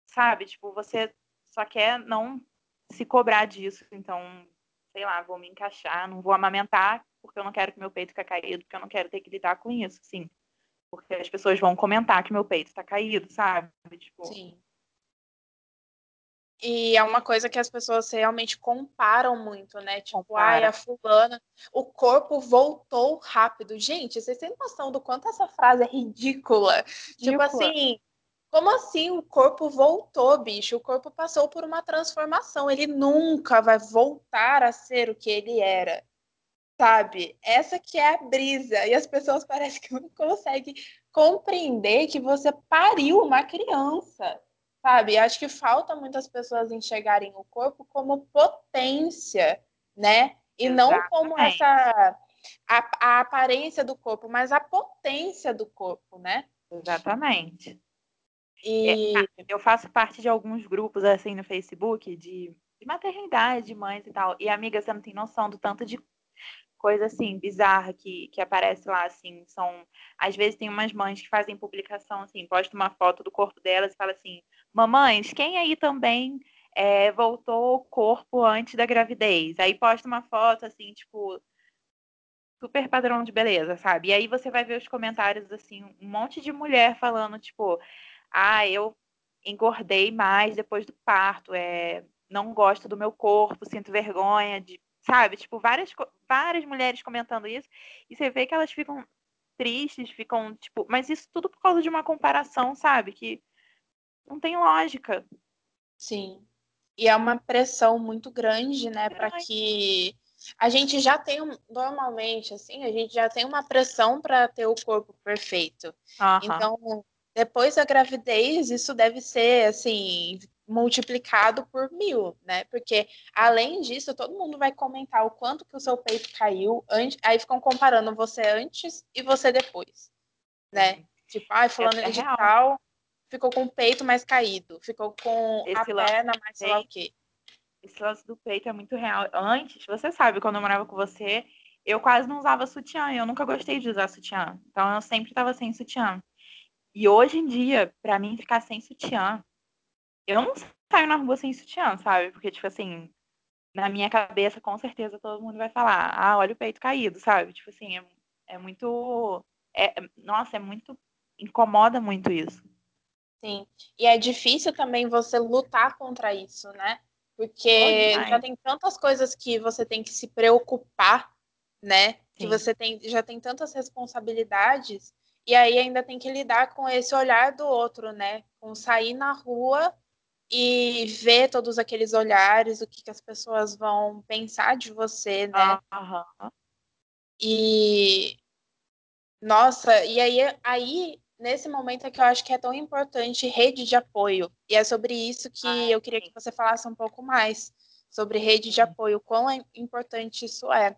sabe? Tipo, você só quer não se cobrar disso. Então, sei lá, vou me encaixar, não vou amamentar porque eu não quero que meu peito fique caído, porque eu não quero ter que lidar com isso, sim. Porque as pessoas vão comentar que meu peito tá caído, sabe? Tipo, sim. E é uma coisa que as pessoas realmente comparam muito, né? Tipo, Compara. ai, a fulana, o corpo voltou rápido. Gente, vocês têm noção do quanto essa frase é ridícula? Tipo ridícula. Tipo assim, como assim o corpo voltou, bicho? O corpo passou por uma transformação. Ele nunca vai voltar a ser o que ele era. Sabe? Essa que é a brisa. E as pessoas parecem que não conseguem compreender que você pariu uma criança sabe? Acho que falta muitas pessoas enxergarem o corpo como potência, né? E Exatamente. não como essa a, a, aparência do corpo, mas a potência do corpo, né? Exatamente. E é, eu faço parte de alguns grupos assim no Facebook de, de maternidade, de mães e tal. E amiga, você não tem noção do tanto de coisa assim bizarra que, que aparece lá assim são às vezes tem umas mães que fazem publicação assim posta uma foto do corpo delas e fala assim mamães quem aí também é, voltou o corpo antes da gravidez aí posta uma foto assim tipo super padrão de beleza sabe e aí você vai ver os comentários assim um monte de mulher falando tipo ah eu engordei mais depois do parto é não gosto do meu corpo sinto vergonha de sabe? Tipo, várias, várias mulheres comentando isso, e você vê que elas ficam tristes, ficam, tipo, mas isso tudo por causa de uma comparação, sabe? Que não tem lógica. Sim. E é uma pressão muito grande, né, para que a gente já tem normalmente assim, a gente já tem uma pressão para ter o corpo perfeito. Uhum. Então, depois da gravidez, isso deve ser assim, multiplicado por mil, né? Porque além disso, todo mundo vai comentar o quanto que o seu peito caiu, antes, aí ficam comparando você antes e você depois, né? Tipo, ai, ah, fulano é, é de tal ficou com o peito mais caído, ficou com Esse a perna mais sei lá o quê. Esse lance do peito é muito real. Antes, você sabe, quando eu morava com você, eu quase não usava sutiã, eu nunca gostei de usar sutiã. Então eu sempre estava sem sutiã. E hoje em dia, para mim ficar sem sutiã eu não saio na rua sem sutiã, sabe? Porque, tipo assim, na minha cabeça, com certeza, todo mundo vai falar, ah, olha o peito caído, sabe? Tipo assim, é, é muito. É, nossa, é muito. Incomoda muito isso. Sim. E é difícil também você lutar contra isso, né? Porque oh, já tem tantas coisas que você tem que se preocupar, né? Sim. Que você tem, já tem tantas responsabilidades, e aí ainda tem que lidar com esse olhar do outro, né? Com sair na rua e ver todos aqueles olhares, o que, que as pessoas vão pensar de você, né? Uhum. E nossa, e aí, aí nesse momento é que eu acho que é tão importante rede de apoio. E é sobre isso que Ah, eu queria que você falasse um pouco mais sobre rede de Uhum. apoio, quão é importante isso é.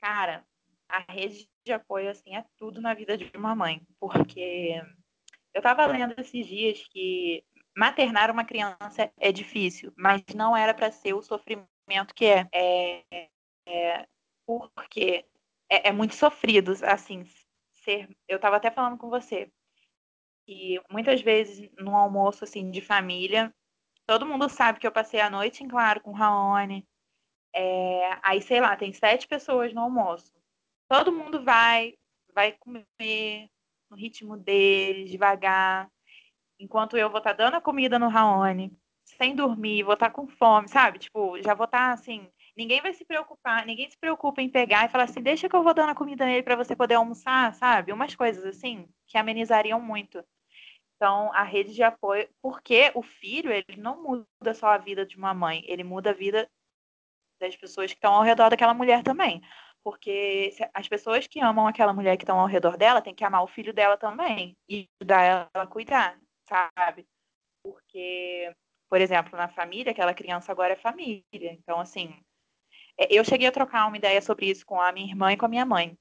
Cara, a rede de apoio, assim, é tudo na vida de uma mãe. Porque eu tava lendo esses dias que maternar uma criança é difícil, mas não era para ser o sofrimento que é. É, é porque é, é muito sofrido, assim, ser. Eu tava até falando com você que muitas vezes no almoço, assim, de família, todo mundo sabe que eu passei a noite em claro com Raoni. É, aí, sei lá, tem sete pessoas no almoço. Todo mundo vai, vai comer no ritmo deles, devagar. Enquanto eu vou estar dando a comida no Raoni, sem dormir, vou estar com fome, sabe? Tipo, já vou estar assim. Ninguém vai se preocupar, ninguém se preocupa em pegar e falar assim: deixa que eu vou dando a comida nele para você poder almoçar, sabe? Umas coisas assim que amenizariam muito. Então, a rede de apoio, porque o filho, ele não muda só a vida de uma mãe, ele muda a vida das pessoas que estão ao redor daquela mulher também. Porque as pessoas que amam aquela mulher que estão ao redor dela têm que amar o filho dela também e ajudar ela a cuidar, sabe? Porque, por exemplo, na família, aquela criança agora é família. Então, assim, eu cheguei a trocar uma ideia sobre isso com a minha irmã e com a minha mãe.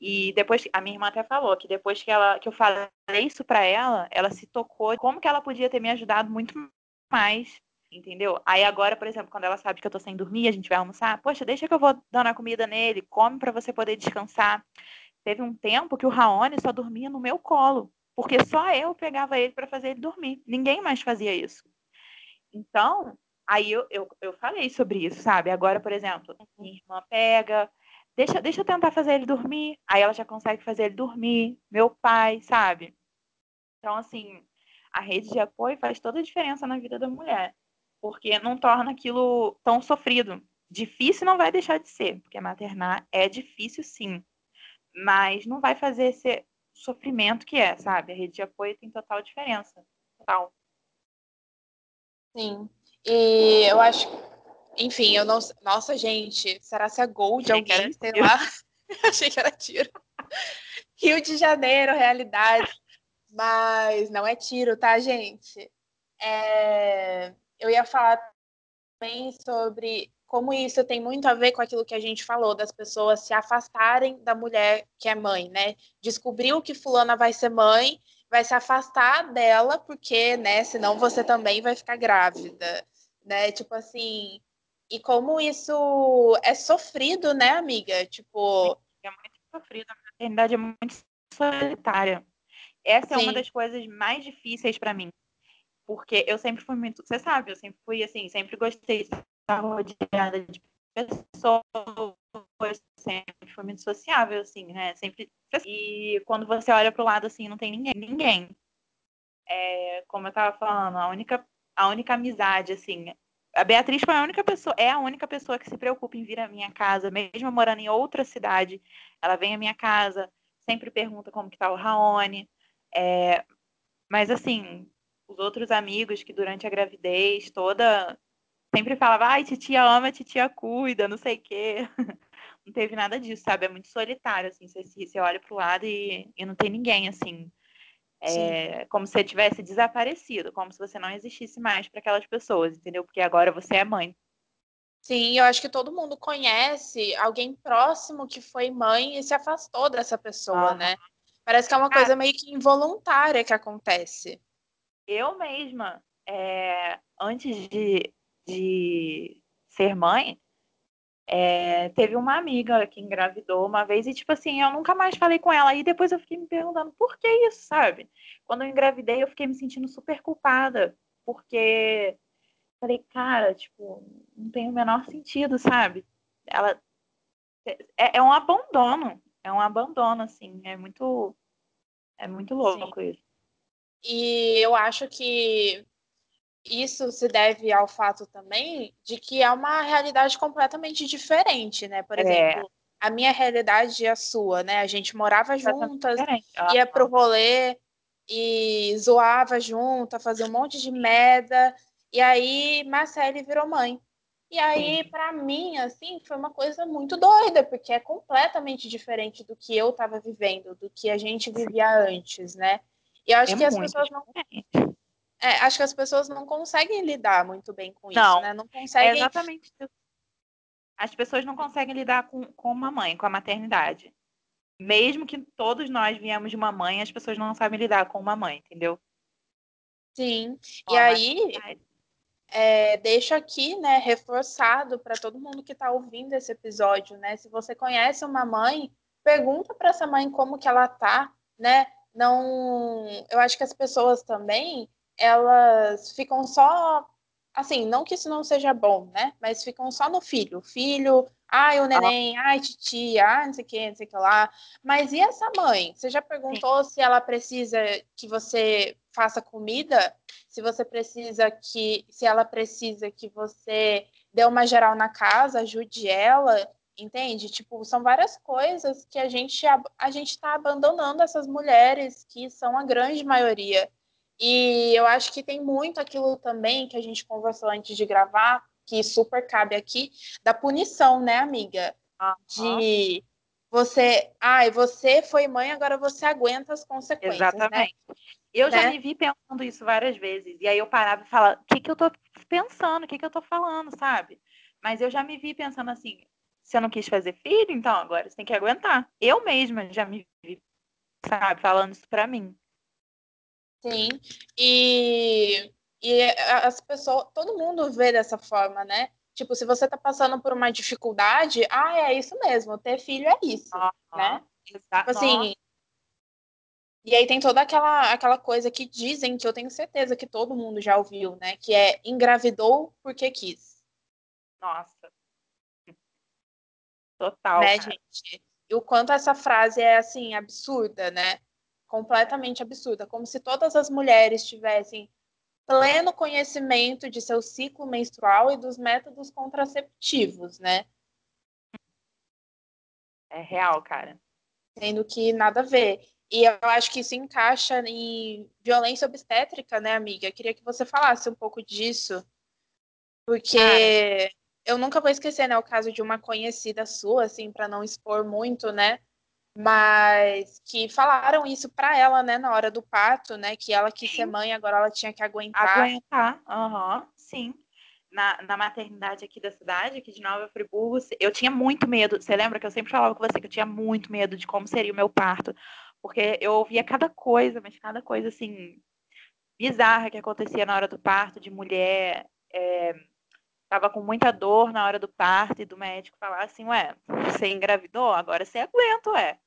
E depois, a minha irmã até falou que depois que, ela, que eu falei isso para ela, ela se tocou como que ela podia ter me ajudado muito mais, entendeu? Aí agora, por exemplo, quando ela sabe que eu tô sem dormir, a gente vai almoçar, poxa, deixa que eu vou dando a comida nele, come para você poder descansar. Teve um tempo que o Raoni só dormia no meu colo, porque só eu pegava ele para fazer ele dormir. Ninguém mais fazia isso. Então, aí eu, eu, eu falei sobre isso, sabe? Agora, por exemplo, minha irmã pega, deixa, deixa eu tentar fazer ele dormir. Aí ela já consegue fazer ele dormir. Meu pai, sabe? Então, assim, a rede de apoio faz toda a diferença na vida da mulher. Porque não torna aquilo tão sofrido. Difícil não vai deixar de ser, porque maternar é difícil sim. Mas não vai fazer esse sofrimento que é, sabe? A rede de apoio tem total diferença. Total. Sim. E eu acho, enfim, eu não, nossa, gente, será se é gol de era alguém, sei lá. Achei que era tiro. Rio de Janeiro, realidade. Mas não é tiro, tá, gente? É, Eu ia falar também sobre como isso tem muito a ver com aquilo que a gente falou, das pessoas se afastarem da mulher que é mãe, né? Descobriu que fulana vai ser mãe, vai se afastar dela, porque, né, senão você também vai ficar grávida, né? Tipo assim, e como isso é sofrido, né, amiga? Tipo, É muito sofrido. A maternidade é muito solitária. Essa é uma sim, das coisas mais difíceis para mim. Porque eu sempre fui muito. Você sabe, eu sempre fui assim, sempre gostei de estar rodeada de pessoas, sempre fui muito sociável, assim, né? Sempre. E quando você olha pro lado assim, não tem ninguém. Ninguém. É, como eu tava falando, a única, a única amizade, assim. A Beatriz foi a única pessoa, é a única pessoa que se preocupa em vir à minha casa, mesmo morando em outra cidade. Ela vem à minha casa, sempre pergunta como que tá o Raoni. É, mas assim, os outros amigos que durante a gravidez toda sempre falava, ai, titia ama, titia cuida, não sei o quê. Não teve nada disso, sabe? É muito solitário, assim, você, você olha pro lado e, e não tem ninguém, assim. É como se você tivesse desaparecido, como se você não existisse mais para aquelas pessoas, entendeu? Porque agora você é mãe. Sim, eu acho que todo mundo conhece alguém próximo que foi mãe e se afastou dessa pessoa, né? Parece que é uma Cara, coisa meio que involuntária que acontece. eu mesma, é, antes de, de ser mãe, é, teve uma amiga que engravidou uma vez e, tipo assim, eu nunca mais falei com ela. E depois eu fiquei me perguntando por que isso, sabe? Quando eu engravidei, eu fiquei me sentindo super culpada, porque falei, cara, tipo, não tem o menor sentido, sabe? Ela é, é um abandono, é um abandono, assim, é muito, é muito Sim. louco isso. E eu acho que isso se deve ao fato também de que é uma realidade completamente diferente, né? Por É, exemplo, a minha realidade e a sua, né? A gente morava juntas, diferente. ia pro rolê e zoava junta, fazia um monte de merda. E aí, Marcele virou mãe. E aí, para mim, assim, foi uma coisa muito doida, porque é completamente diferente do que eu estava vivendo, do que a gente vivia antes, né? E eu acho é que as pessoas não. É, acho que as pessoas não conseguem lidar muito bem com não, isso, né? Não conseguem. É exatamente isso. As pessoas não conseguem lidar com, com uma mãe, com a maternidade. Mesmo que todos nós viemos de uma mãe, as pessoas não sabem lidar com uma mãe, entendeu? Sim. e aí, é, deixo aqui, né, reforçado para todo mundo que está ouvindo esse episódio, né? Se você conhece uma mãe, pergunta para essa mãe como que ela tá, né? Não, eu acho que as pessoas também elas ficam só assim, não que isso não seja bom, né? Mas ficam só no filho, filho, ai o neném, ai titia, ai não sei o que, não sei o que lá. Mas e essa mãe? Você já perguntou Sim. se ela precisa que você faça comida? Se você precisa que, se ela precisa que você dê uma geral na casa, ajude ela, entende? Tipo, são várias coisas que a gente a gente está abandonando essas mulheres que são a grande maioria. E eu acho que tem muito aquilo também que a gente conversou antes de gravar, que super cabe aqui, da punição, né, amiga? Uhum. De você, ai, você foi mãe, agora você aguenta as consequências. Né? Exatamente. Né? Eu né? já me vi pensando isso várias vezes. E aí eu parava e falava, o que, que eu tô pensando? O que, que eu tô falando, sabe? Mas eu já me vi pensando assim, se eu não quis fazer filho, então agora você tem que aguentar. Eu mesma já me vi, sabe, falando isso pra mim. Sim. E, e as pessoas, todo mundo vê dessa forma, né? Tipo, se você tá passando por uma dificuldade, ah, é isso mesmo, ter filho é isso, uhum. né? Exato. Tipo assim, e aí tem toda aquela, aquela coisa que dizem que eu tenho certeza que todo mundo já ouviu, né? Que é engravidou porque quis. Nossa. Total. Né, cara. gente? E o quanto essa frase é assim, absurda, né? Completamente absurda. Como se todas as mulheres tivessem pleno conhecimento de seu ciclo menstrual e dos métodos contraceptivos, né? É real, cara. Sendo que nada a ver. E eu acho que isso encaixa em violência obstétrica, né, amiga? Eu queria que você falasse um pouco disso, porque Cara. eu nunca vou esquecer, né, o caso de uma conhecida sua, assim, para não expor muito, né? Mas que falaram isso para ela, né, na hora do parto, né? Que ela quis ser mãe, agora ela tinha que aguentar. Aguentar, aham, uhum, sim. Na, na, maternidade aqui da cidade, aqui de Nova Friburgo, eu tinha muito medo. Você lembra que eu sempre falava com você que eu tinha muito medo de como seria o meu parto? porque eu ouvia cada coisa, mas cada coisa assim bizarra que acontecia na hora do parto, de mulher é, tava com muita dor na hora do parto e do médico falar assim, ué, você engravidou, agora você aguenta, ué.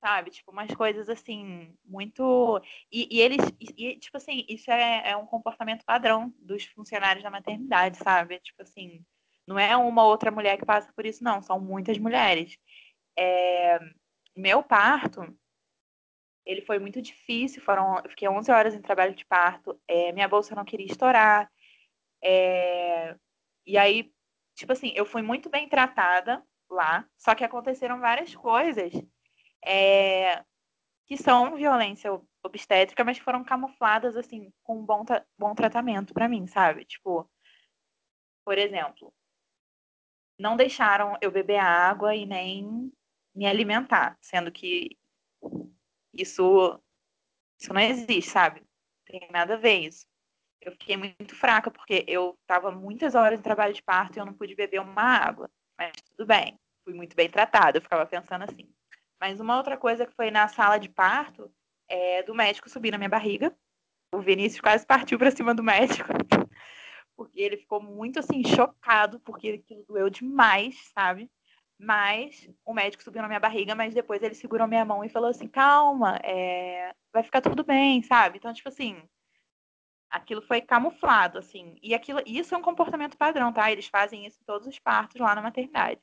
Sabe, tipo, umas coisas assim, muito. E, e eles, e, tipo assim, isso é, é um comportamento padrão dos funcionários da maternidade, sabe? Tipo assim, não é uma outra mulher que passa por isso, não, são muitas mulheres. É, meu parto, ele foi muito difícil, foram, eu fiquei 11 horas em trabalho de parto, é, minha bolsa não queria estourar, é, e aí, tipo assim, eu fui muito bem tratada lá, só que aconteceram várias coisas é, que são violência obstétrica, mas foram camufladas, assim, com um bom, bom tratamento para mim, sabe? Tipo, por exemplo, não deixaram eu beber água e nem me alimentar, sendo que isso, isso não existe, sabe? Não tem nada a ver isso. Eu fiquei muito fraca porque eu estava muitas horas em trabalho de parto e eu não pude beber uma água. Mas tudo bem, fui muito bem tratada, eu ficava pensando assim. Mas uma outra coisa que foi na sala de parto é do médico subir na minha barriga. O Vinícius quase partiu para cima do médico. Porque ele ficou muito assim chocado porque aquilo doeu demais, sabe? Mas o médico subiu na minha barriga, mas depois ele segurou minha mão e falou assim: calma, é... vai ficar tudo bem, sabe? Então, tipo assim, aquilo foi camuflado, assim. E aquilo, isso é um comportamento padrão, tá? Eles fazem isso em todos os partos lá na maternidade.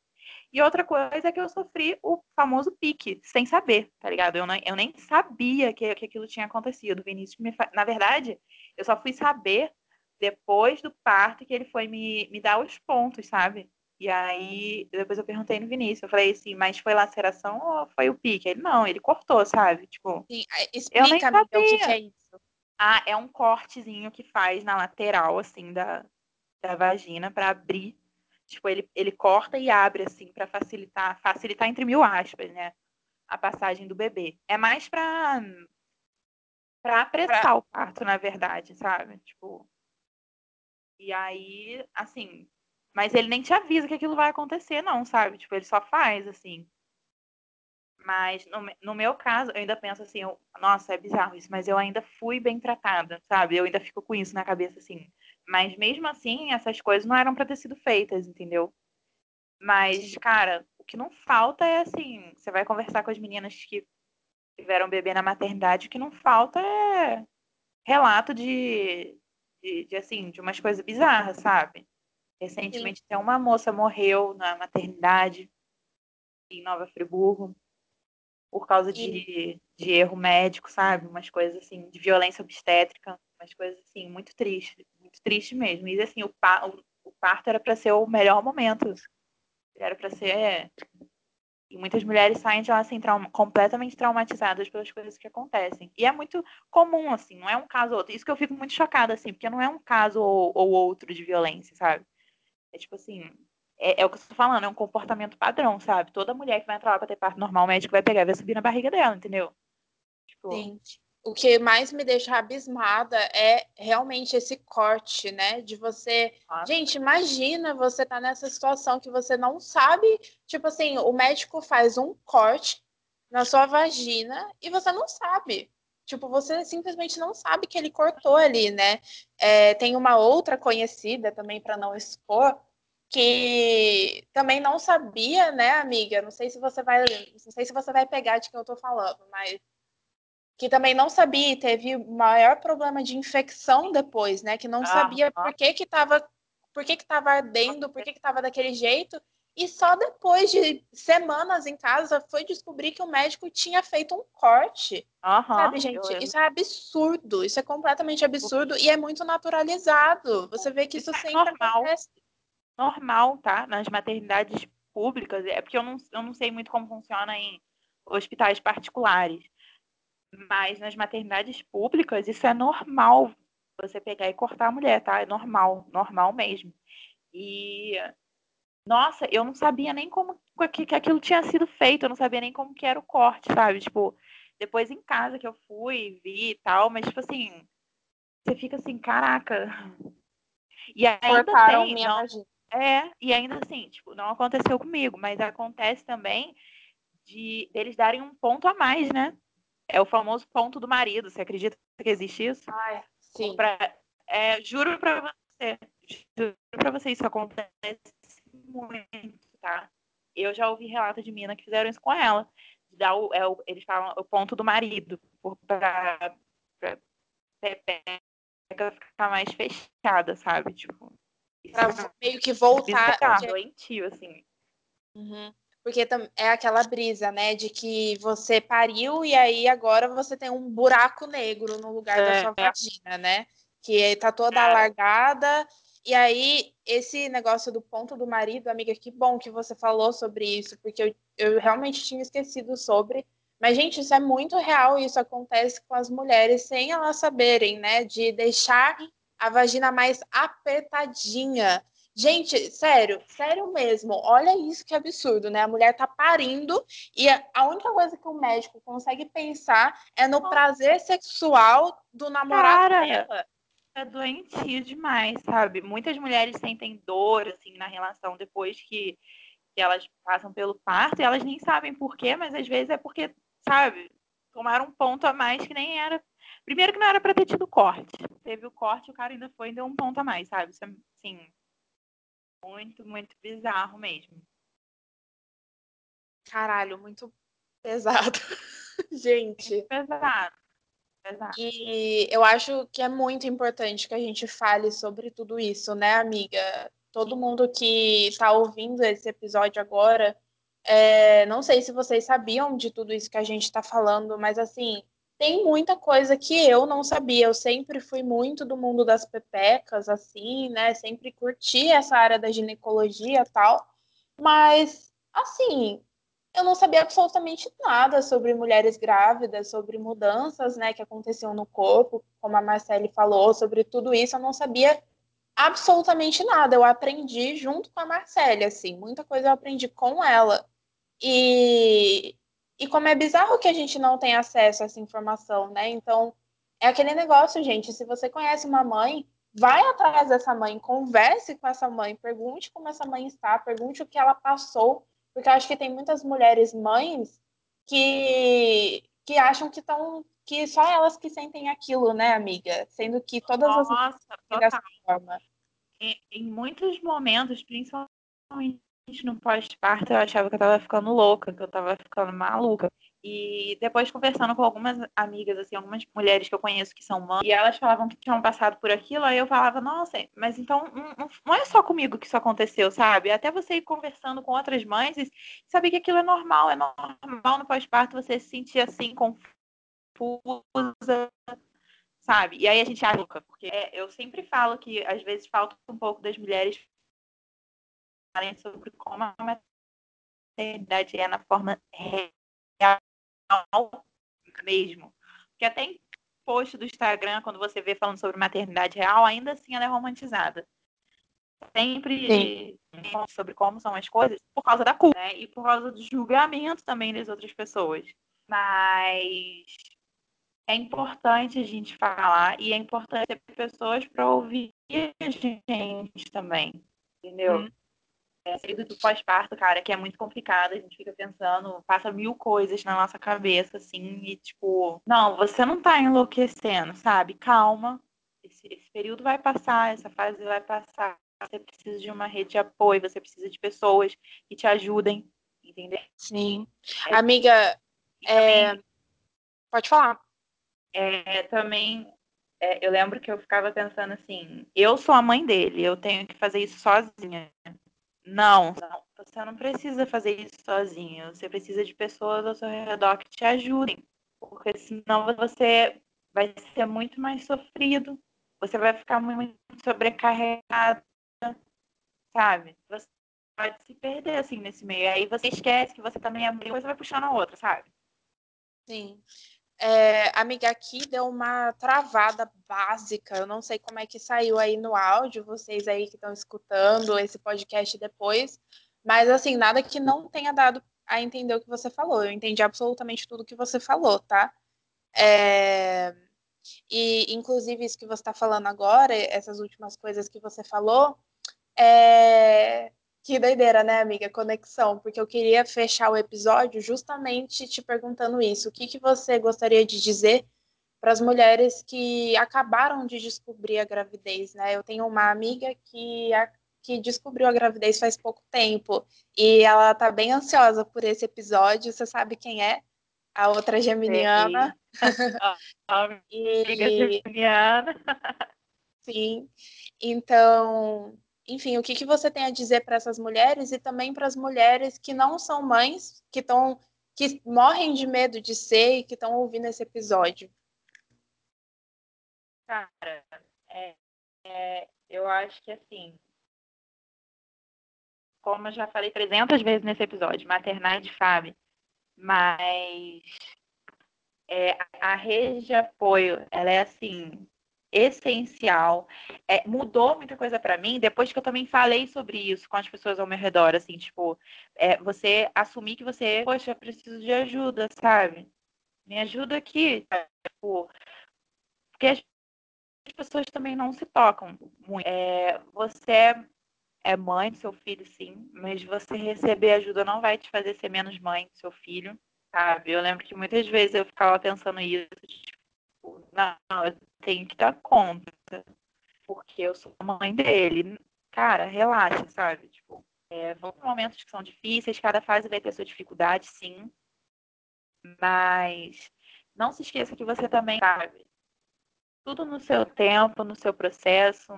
E outra coisa é que eu sofri o famoso pique, sem saber, tá ligado? Eu, não, eu nem sabia que, que aquilo tinha acontecido. O Vinícius me Na verdade, eu só fui saber depois do parto que ele foi me, me dar os pontos, sabe? E aí, depois eu perguntei no Vinícius, eu falei assim, mas foi laceração ou foi o pique? Ele, não, ele cortou, sabe? Tipo, Sim, explica, eu nem amiga, o que, que, é isso. Ah, é um cortezinho que faz na lateral, assim, da, da vagina para abrir Tipo, ele, ele corta e abre, assim, para facilitar, facilitar entre mil aspas, né? A passagem do bebê. É mais pra, pra apressar pra... o parto, na verdade, sabe? Tipo. E aí, assim. Mas ele nem te avisa que aquilo vai acontecer, não, sabe? Tipo, ele só faz, assim. Mas no, no meu caso, eu ainda penso assim, eu, nossa, é bizarro isso, mas eu ainda fui bem tratada, sabe? Eu ainda fico com isso na cabeça, assim. Mas mesmo assim, essas coisas não eram para ter sido feitas, entendeu? Mas, cara, o que não falta é assim, você vai conversar com as meninas que tiveram bebê na maternidade, o que não falta é relato de, de, de assim, de umas coisas bizarras, sabe? Recentemente Sim. uma moça morreu na maternidade em Nova Friburgo por causa de, de erro médico, sabe? Umas coisas assim, de violência obstétrica, umas coisas assim, muito tristes muito triste mesmo. E assim, o, pa o, parto era para ser o melhor momento. Era para ser. E muitas mulheres saem de lá assim, completamente traumatizadas pelas coisas que acontecem. E é muito comum, assim, não é um caso ou outro. Isso que eu fico muito chocada, assim, porque não é um caso ou, ou outro de violência, sabe? É tipo assim, é, é, o que eu estou falando, é um comportamento padrão, sabe? Toda mulher que vai entrar lá para ter parto normal, o médico vai pegar e vai subir na barriga dela, entendeu? Tipo, Sim o que mais me deixa abismada é realmente esse corte, né? De você. Nossa. Gente, imagina você tá nessa situação que você não sabe. Tipo assim, o médico faz um corte na sua vagina e você não sabe. Tipo, você simplesmente não sabe que ele cortou ali, né? É, tem uma outra conhecida também, para não expor, que também não sabia, né, amiga? Não sei se você vai. Não sei se você vai pegar de quem eu tô falando, mas que também não sabia e teve maior problema de infecção depois, né? Que não ah, sabia por que que estava por que que estava ardendo, por que que estava daquele jeito. E só depois de semanas em casa foi descobrir que o médico tinha feito um corte. Uhum, sabe, gente? Isso é absurdo. Isso é completamente absurdo e é muito naturalizado. Você vê que isso, isso é sempre normal. acontece. Normal, tá? Nas maternidades públicas. É porque eu não, eu não sei muito como funciona em hospitais particulares. Mas nas maternidades públicas, isso é normal você pegar e cortar a mulher, tá? É normal, normal mesmo. E nossa, eu não sabia nem como que, que aquilo tinha sido feito, eu não sabia nem como que era o corte, sabe? Tipo, depois em casa que eu fui, vi e tal, mas tipo assim, você fica assim, caraca. E ainda Cortaram tem, minha não, é, e ainda assim, tipo, não aconteceu comigo, mas acontece também de eles darem um ponto a mais, né? É o famoso ponto do marido. Você acredita que existe isso? Ai, sim. Pra, é, juro pra você. Juro pra você, isso acontece muito, tá? Eu já ouvi relatos de mina que fizeram isso com ela. Dar o, é o, eles falam o ponto do marido. Pra, pra, pra ficar mais fechada, sabe? Tipo. Pra é meio que voltar. Bizarro, doentio, assim. Uhum. Porque é aquela brisa, né? De que você pariu e aí agora você tem um buraco negro no lugar é. da sua vagina, né? Que tá toda é. alargada. E aí, esse negócio do ponto do marido, amiga, que bom que você falou sobre isso, porque eu, eu realmente tinha esquecido sobre. Mas, gente, isso é muito real e isso acontece com as mulheres sem elas saberem, né? De deixar a vagina mais apertadinha. Gente, sério, sério mesmo. Olha isso que absurdo, né? A mulher tá parindo e a única coisa que o médico consegue pensar é no prazer sexual do namorado Cara, dela. É doentio demais, sabe? Muitas mulheres sentem dor, assim, na relação depois que, que elas passam pelo parto e elas nem sabem por quê, mas às vezes é porque, sabe, tomaram um ponto a mais que nem era. Primeiro que não era pra ter tido corte. Teve o corte, o cara ainda foi e deu um ponto a mais, sabe? Isso é, assim, muito, muito bizarro mesmo. Caralho, muito pesado. gente. Muito pesado. pesado. E eu acho que é muito importante que a gente fale sobre tudo isso, né, amiga? Todo mundo que está ouvindo esse episódio agora, é, não sei se vocês sabiam de tudo isso que a gente está falando, mas assim, tem muita coisa que eu não sabia. Eu sempre fui muito do mundo das pepecas, assim, né? Sempre curti essa área da ginecologia e tal. Mas, assim, eu não sabia absolutamente nada sobre mulheres grávidas, sobre mudanças, né, que aconteciam no corpo, como a Marcele falou, sobre tudo isso. Eu não sabia absolutamente nada. Eu aprendi junto com a Marcele, assim, muita coisa eu aprendi com ela. E, e como é bizarro que a gente não tem acesso a essa informação, né? Então, é aquele negócio, gente. Se você conhece uma mãe, vai atrás dessa mãe, converse com essa mãe, pergunte como essa mãe está, pergunte o que ela passou, porque eu acho que tem muitas mulheres mães que, que acham que estão que só elas que sentem aquilo, né, amiga? Sendo que todas Nossa, as total. dessa forma. Em, em muitos momentos, principalmente no pós-parto, eu achava que eu tava ficando louca, que eu tava ficando maluca. E depois conversando com algumas amigas, assim, algumas mulheres que eu conheço que são mães, e elas falavam que tinham passado por aquilo, aí eu falava, nossa, mas então não, é só comigo que isso aconteceu, sabe? Até você ir conversando com outras mães e saber que aquilo é normal, é normal no pós-parto você se sentir assim, confusa, sabe? E aí a gente acha, porque é, eu sempre falo que às vezes falta um pouco das mulheres falarem sobre como a maternidade é na forma real mesmo. Porque até em post do Instagram, quando você vê falando sobre maternidade real, ainda assim ela é romantizada. Sempre sobre como são as coisas por causa da culpa, né? E por causa do julgamento também das outras pessoas. Mas é importante a gente falar e é importante ter pessoas para ouvir a gente também, entendeu? Hum. É, saída do pós-parto, cara, que é muito complicado, a gente fica pensando, passa mil coisas na nossa cabeça, assim, e tipo, não, você não tá enlouquecendo, sabe? Calma, esse, esse período vai passar, essa fase vai passar. Você precisa de uma rede de apoio, você precisa de pessoas que te ajudem, entendeu? Sim. É, Amiga, é... Também, pode falar. É, também é, eu lembro que eu ficava pensando assim, eu sou a mãe dele, eu tenho que fazer isso sozinha. Não, não, você não precisa fazer isso sozinho. Você precisa de pessoas ao seu redor que te ajudem. Porque senão você vai ser muito mais sofrido. Você vai ficar muito sobrecarregado, sabe? Você pode se perder assim nesse meio. Aí você esquece que você também é uma coisa vai puxando a outra, sabe? Sim. É, amiga, aqui deu uma travada básica. Eu não sei como é que saiu aí no áudio, vocês aí que estão escutando esse podcast depois. Mas, assim, nada que não tenha dado a entender o que você falou. Eu entendi absolutamente tudo que você falou, tá? É... E, inclusive, isso que você está falando agora, essas últimas coisas que você falou, é... Que doideira, né, amiga? Conexão, porque eu queria fechar o episódio justamente te perguntando isso. O que, que você gostaria de dizer para as mulheres que acabaram de descobrir a gravidez, né? Eu tenho uma amiga que, a, que descobriu a gravidez faz pouco tempo e ela está bem ansiosa por esse episódio. Você sabe quem é? A outra geminiana. a amiga e... geminiana. Sim. Então, enfim, o que, que você tem a dizer para essas mulheres e também para as mulheres que não são mães, que estão que morrem de medo de ser e que estão ouvindo esse episódio? Cara, é, é, eu acho que assim, como eu já falei 300 vezes nesse episódio, maternidade Fábio, mas é, a rede de apoio, ela é assim, essencial. É, mudou muita coisa para mim depois que eu também falei sobre isso com as pessoas ao meu redor, assim, tipo, é, você assumir que você, poxa, eu preciso de ajuda, sabe? Me ajuda aqui, tipo, porque as pessoas também não se tocam muito. É, você é mãe do seu filho, sim, mas você receber ajuda não vai te fazer ser menos mãe do seu filho, sabe? Eu lembro que muitas vezes eu ficava pensando isso, tipo, não, eu tenho que dar conta, porque eu sou a mãe dele. Cara, relaxa, sabe? Tipo, é, vão ter momentos que são difíceis, cada fase vai ter sua dificuldade, sim. Mas não se esqueça que você também sabe. Tudo no seu tempo, no seu processo,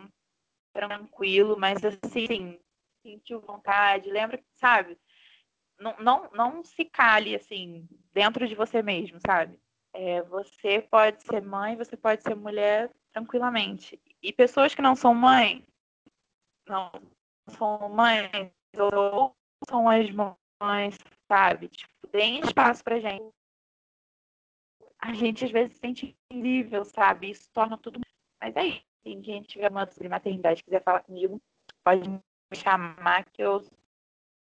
tranquilo, mas assim, sentiu vontade, lembra, sabe? Não, não, não se cale assim dentro de você mesmo, sabe? É, você pode ser mãe, você pode ser mulher tranquilamente. E pessoas que não são mãe, não são mães, ou são as mães, sabe? Tipo, deem espaço pra gente. A gente às vezes se sente incrível, sabe? Isso torna tudo. Mas é isso. Assim, quem tiver uma sobre maternidade quiser falar comigo, pode me chamar que eu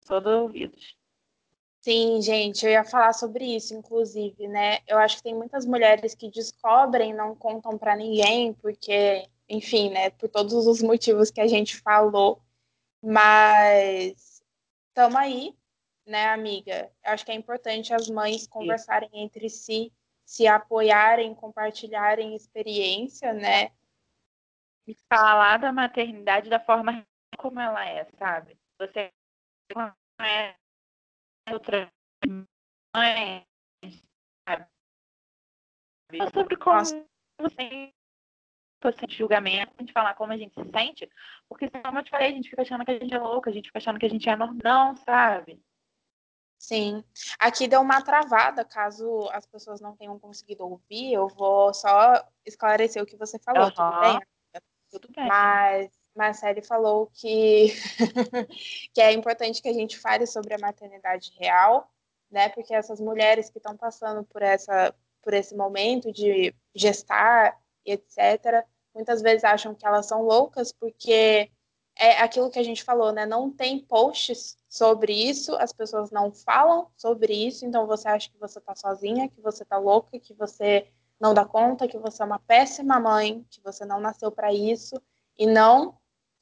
sou do ouvidos. Sim, gente, eu ia falar sobre isso, inclusive, né? Eu acho que tem muitas mulheres que descobrem, não contam para ninguém, porque, enfim, né, por todos os motivos que a gente falou, mas estamos aí, né, amiga? Eu acho que é importante as mães conversarem entre si, se apoiarem, compartilharem experiência, né? E falar da maternidade da forma como ela é, sabe? Você não é outra mãe, sabe? Sobre como você sem julgamento, a gente falar como a gente se sente, porque como eu te falei, a gente fica achando que a gente é louca, a gente fica achando que a gente é normal, sabe? Sim. Aqui deu uma travada, caso as pessoas não tenham conseguido ouvir, eu vou só esclarecer o que você falou, uhum. tudo bem? Tudo bem. Mas Marcele falou que, que é importante que a gente fale sobre a maternidade real, né? Porque essas mulheres que estão passando por, essa, por esse momento de gestar etc., muitas vezes acham que elas são loucas porque é aquilo que a gente falou, né? Não tem posts sobre isso, as pessoas não falam sobre isso, então você acha que você tá sozinha, que você tá louca, que você não dá conta, que você é uma péssima mãe, que você não nasceu para isso, e não,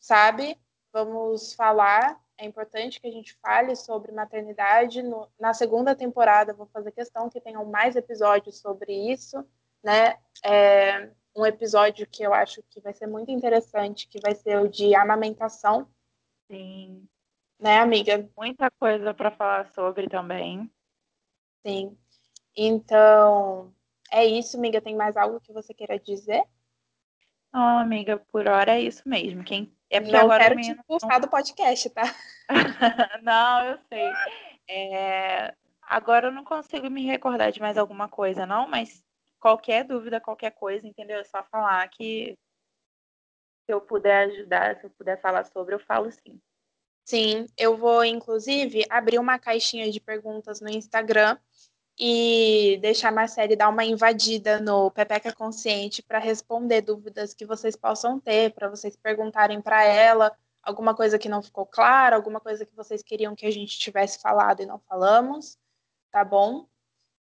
sabe? Vamos falar, é importante que a gente fale sobre maternidade. No, na segunda temporada, vou fazer questão que tenham mais episódios sobre isso, né? É, um episódio que eu acho que vai ser muito interessante, que vai ser o de amamentação. Sim. Né, amiga? Muita coisa para falar sobre também. Sim. Então, é isso, amiga. Tem mais algo que você queira dizer? Não, amiga, por hora é isso mesmo. Quem é porque não agora quero te expulsar do podcast, tá? não, eu sei. É... Agora eu não consigo me recordar de mais alguma coisa, não, mas qualquer dúvida, qualquer coisa, entendeu? É só falar que se eu puder ajudar, se eu puder falar sobre, eu falo sim. Sim, eu vou, inclusive, abrir uma caixinha de perguntas no Instagram e deixar a Marcele dar uma invadida no Pepeca Consciente para responder dúvidas que vocês possam ter, para vocês perguntarem para ela alguma coisa que não ficou clara, alguma coisa que vocês queriam que a gente tivesse falado e não falamos, tá bom?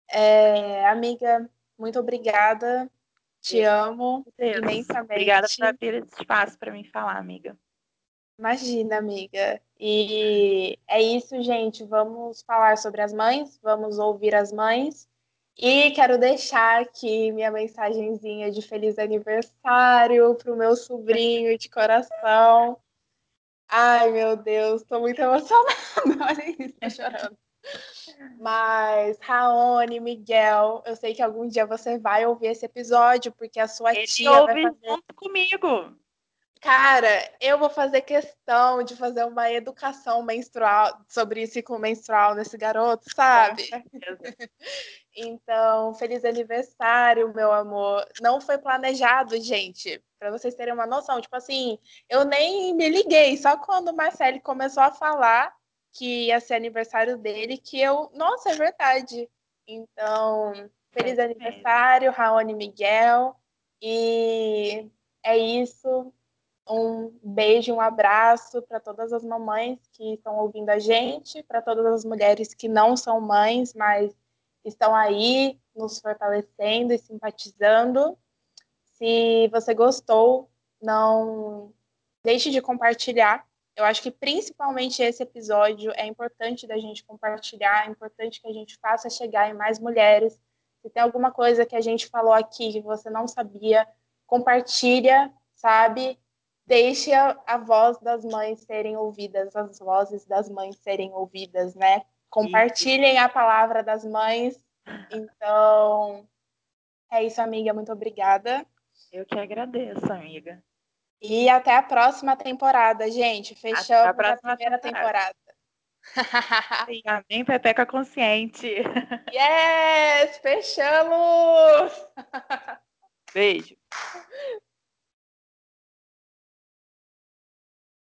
É, amiga, muito obrigada. Te Deus. amo Deus. imensamente. Obrigada por abrir esse espaço para mim falar, amiga. Imagina, amiga. E é isso, gente. Vamos falar sobre as mães, vamos ouvir as mães. E quero deixar aqui minha mensagenzinha de feliz aniversário para o meu sobrinho de coração. Ai, meu Deus, estou muito emocionada. Olha isso, tô chorando. Mas, Raoni, Miguel, eu sei que algum dia você vai ouvir esse episódio, porque a sua Ele tia ouve vai fazer... junto comigo. Cara, eu vou fazer questão de fazer uma educação menstrual sobre ciclo menstrual nesse garoto, sabe? então, feliz aniversário, meu amor. Não foi planejado, gente, para vocês terem uma noção. Tipo assim, eu nem me liguei, só quando o Marcelo começou a falar que ia ser aniversário dele, que eu, nossa, é verdade. Então, feliz é aniversário, Raoni Miguel. E é isso. Um beijo, um abraço para todas as mamães que estão ouvindo a gente, para todas as mulheres que não são mães, mas estão aí nos fortalecendo e simpatizando. Se você gostou, não deixe de compartilhar eu acho que principalmente esse episódio é importante da gente compartilhar, é importante que a gente faça chegar em mais mulheres. Se tem alguma coisa que a gente falou aqui que você não sabia, compartilha, sabe? Deixe a, a voz das mães serem ouvidas, as vozes das mães serem ouvidas, né? Compartilhem a palavra das mães. Então, é isso, amiga. Muito obrigada. Eu que agradeço, amiga. E até a próxima temporada, gente. Fechamos a, próxima a primeira temporada. temporada. Sim, amém, Pepeca Consciente. Yes! Fechamos! Beijo.